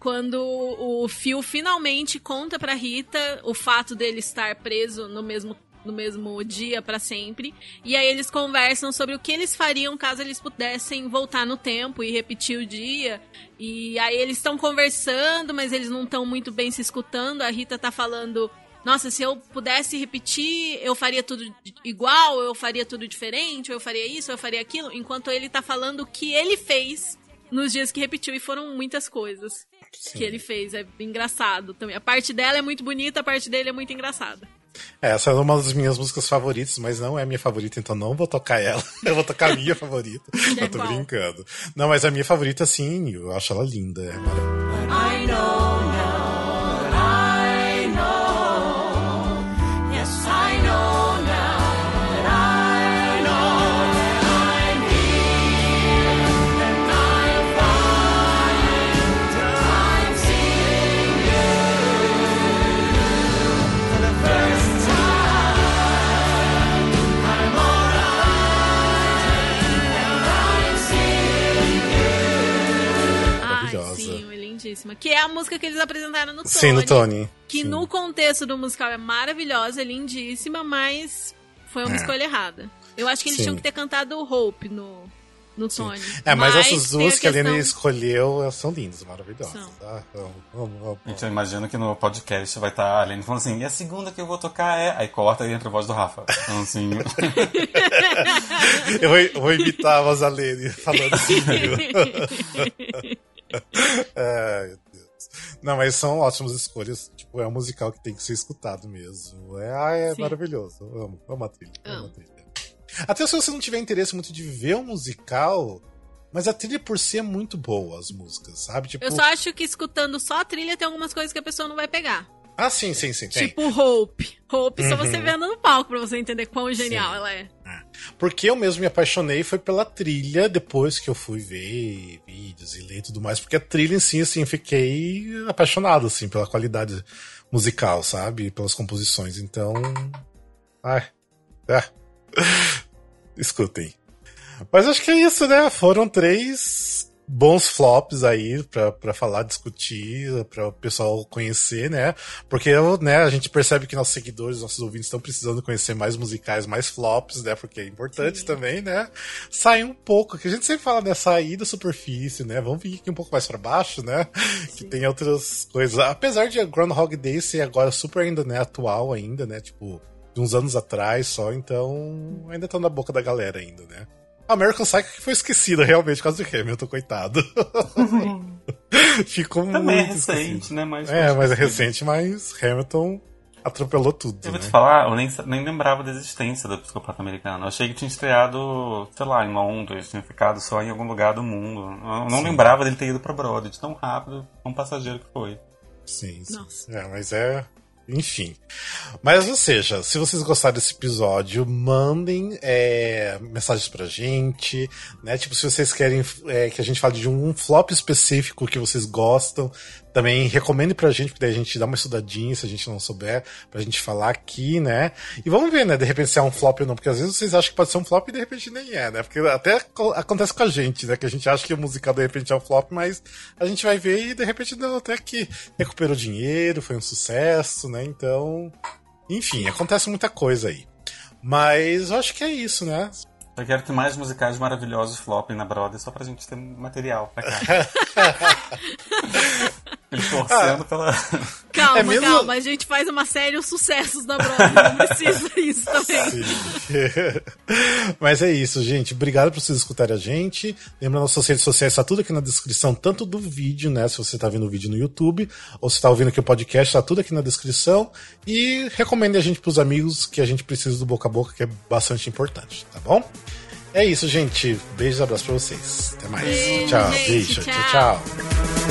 Quando o Phil finalmente conta pra Rita o fato dele estar preso no mesmo no mesmo dia pra sempre. E aí eles conversam sobre o que eles fariam caso eles pudessem voltar no tempo e repetir o dia. E aí eles estão conversando, mas eles não estão muito bem se escutando. A Rita tá falando: "Nossa, se eu pudesse repetir, eu faria tudo igual, eu faria tudo diferente, eu faria isso, eu faria aquilo", enquanto ele tá falando o que ele fez nos dias que repetiu e foram muitas coisas que ele fez. É engraçado também. A parte dela é muito bonita, a parte dele é muito engraçada. É, essa é uma das minhas músicas favoritas, mas não é a minha favorita, então não vou tocar ela. Eu vou tocar a minha favorita. é eu tô qual? brincando. Não, mas a minha favorita, sim, eu acho ela linda. É maravilhosa. Que é a música que eles apresentaram no Tony. Sim, no Tony. Que Sim. no contexto do musical é maravilhosa, é lindíssima, mas foi uma É. escolha errada. Eu acho que eles Sim. tinham que ter cantado Hope no, no Tony. É, mas, essas tem duas que a questão- Lene escolheu são lindas, maravilhosas. São. Ah, amo, amo, amo. Gente, eu imagino que no podcast vai estar a Aline falando assim, e a segunda que eu vou tocar é. Aí corta e entra a voz do Rafa. Então, assim. Eu vou, eu vou imitar a voz da Lene falando assim. Ai, meu Deus. Não, mas são ótimas escolhas. Tipo, é um musical que tem que ser escutado mesmo. É, ah, é Sim. maravilhoso. Eu amo, amo a trilha. amo Amo. a trilha. Até se você não tiver interesse muito de ver um musical, mas a trilha por si é muito boa, as músicas, sabe? Tipo, Eu só acho que escutando só a trilha tem algumas coisas que a pessoa não vai pegar. Ah, sim, sim, sim. Tem. Tipo Hope. Hope só Uhum. você vendo no palco pra você entender quão genial Sim. ela é. Porque eu mesmo me apaixonei foi pela trilha depois que eu fui ver vídeos e ler tudo mais. Porque a trilha em si, assim, fiquei apaixonado, assim, pela qualidade musical, sabe? Pelas composições. Então. Ai. É. Escutem. Mas acho que é isso, né? Foram três bons flops aí pra, pra falar, discutir, pra o pessoal conhecer, né? Porque né, a gente percebe que nossos seguidores, nossos ouvintes estão precisando conhecer mais musicais, mais flops, né? Porque é importante também, né? Sair um pouco, que a gente sempre fala, né? Sair da superfície, né? Vamos vir aqui um pouco mais pra baixo, né? Que tem outras coisas. Apesar de Groundhog Day ser agora super ainda, né? Atual ainda, né? Tipo, de uns anos atrás só, então ainda tá na boca da galera ainda, né? American Psycho que foi esquecida realmente por causa do Hamilton, coitado. Ficou Também é muito recente, esquecido. né? Mas, É, mas é recente, mas Hamilton atropelou tudo, Eu vou né? te falar, eu nem, nem lembrava da existência do psicopata americano. Eu achei que tinha estreado, sei lá, em Londres, tinha ficado só em algum lugar do mundo. Eu não lembrava dele ter ido pra Broadway, de tão rápido, tão passageiro que foi. Sim, sim. Nossa. É, mas é. Enfim. Mas, ou seja, se vocês gostaram desse episódio, mandem é, mensagens pra gente, né? Tipo, se vocês querem é, que a gente fale de um flop específico que vocês gostam, também recomende pra gente, porque daí a gente dá uma estudadinha, se a gente não souber, pra gente falar aqui, né? E vamos ver, né? De repente se é um flop ou não, porque às vezes vocês acham que pode ser um flop e de repente nem é, né? Porque até co- acontece com a gente, né? Que a gente acha que o musical de repente é um flop, mas a gente vai ver e de repente não, até que recuperou dinheiro, foi um sucesso, né? Então, enfim, acontece muita coisa aí. Mas eu acho que é isso, né? Eu quero que mais musicais maravilhosos flopem na Broadway só pra gente ter material pra cá. Eles torcendo pela. Calma, É mesmo- calma. A gente faz uma série de sucessos na Broadway. Não precisa isso também. Mas é isso, gente. Obrigado por vocês escutarem a gente. Lembrando, nossas redes sociais tá tudo aqui na descrição, tanto do vídeo, né? Se você tá vendo o vídeo no YouTube, ou se tá ouvindo aqui o podcast, tá tudo aqui na descrição. E recomende a gente pros amigos que a gente precisa do boca a boca, que é bastante importante, tá bom? É isso, gente. Beijos e abraços pra vocês. Até mais. Beijo, tchau. gente. Beijo. Tchau. tchau. tchau.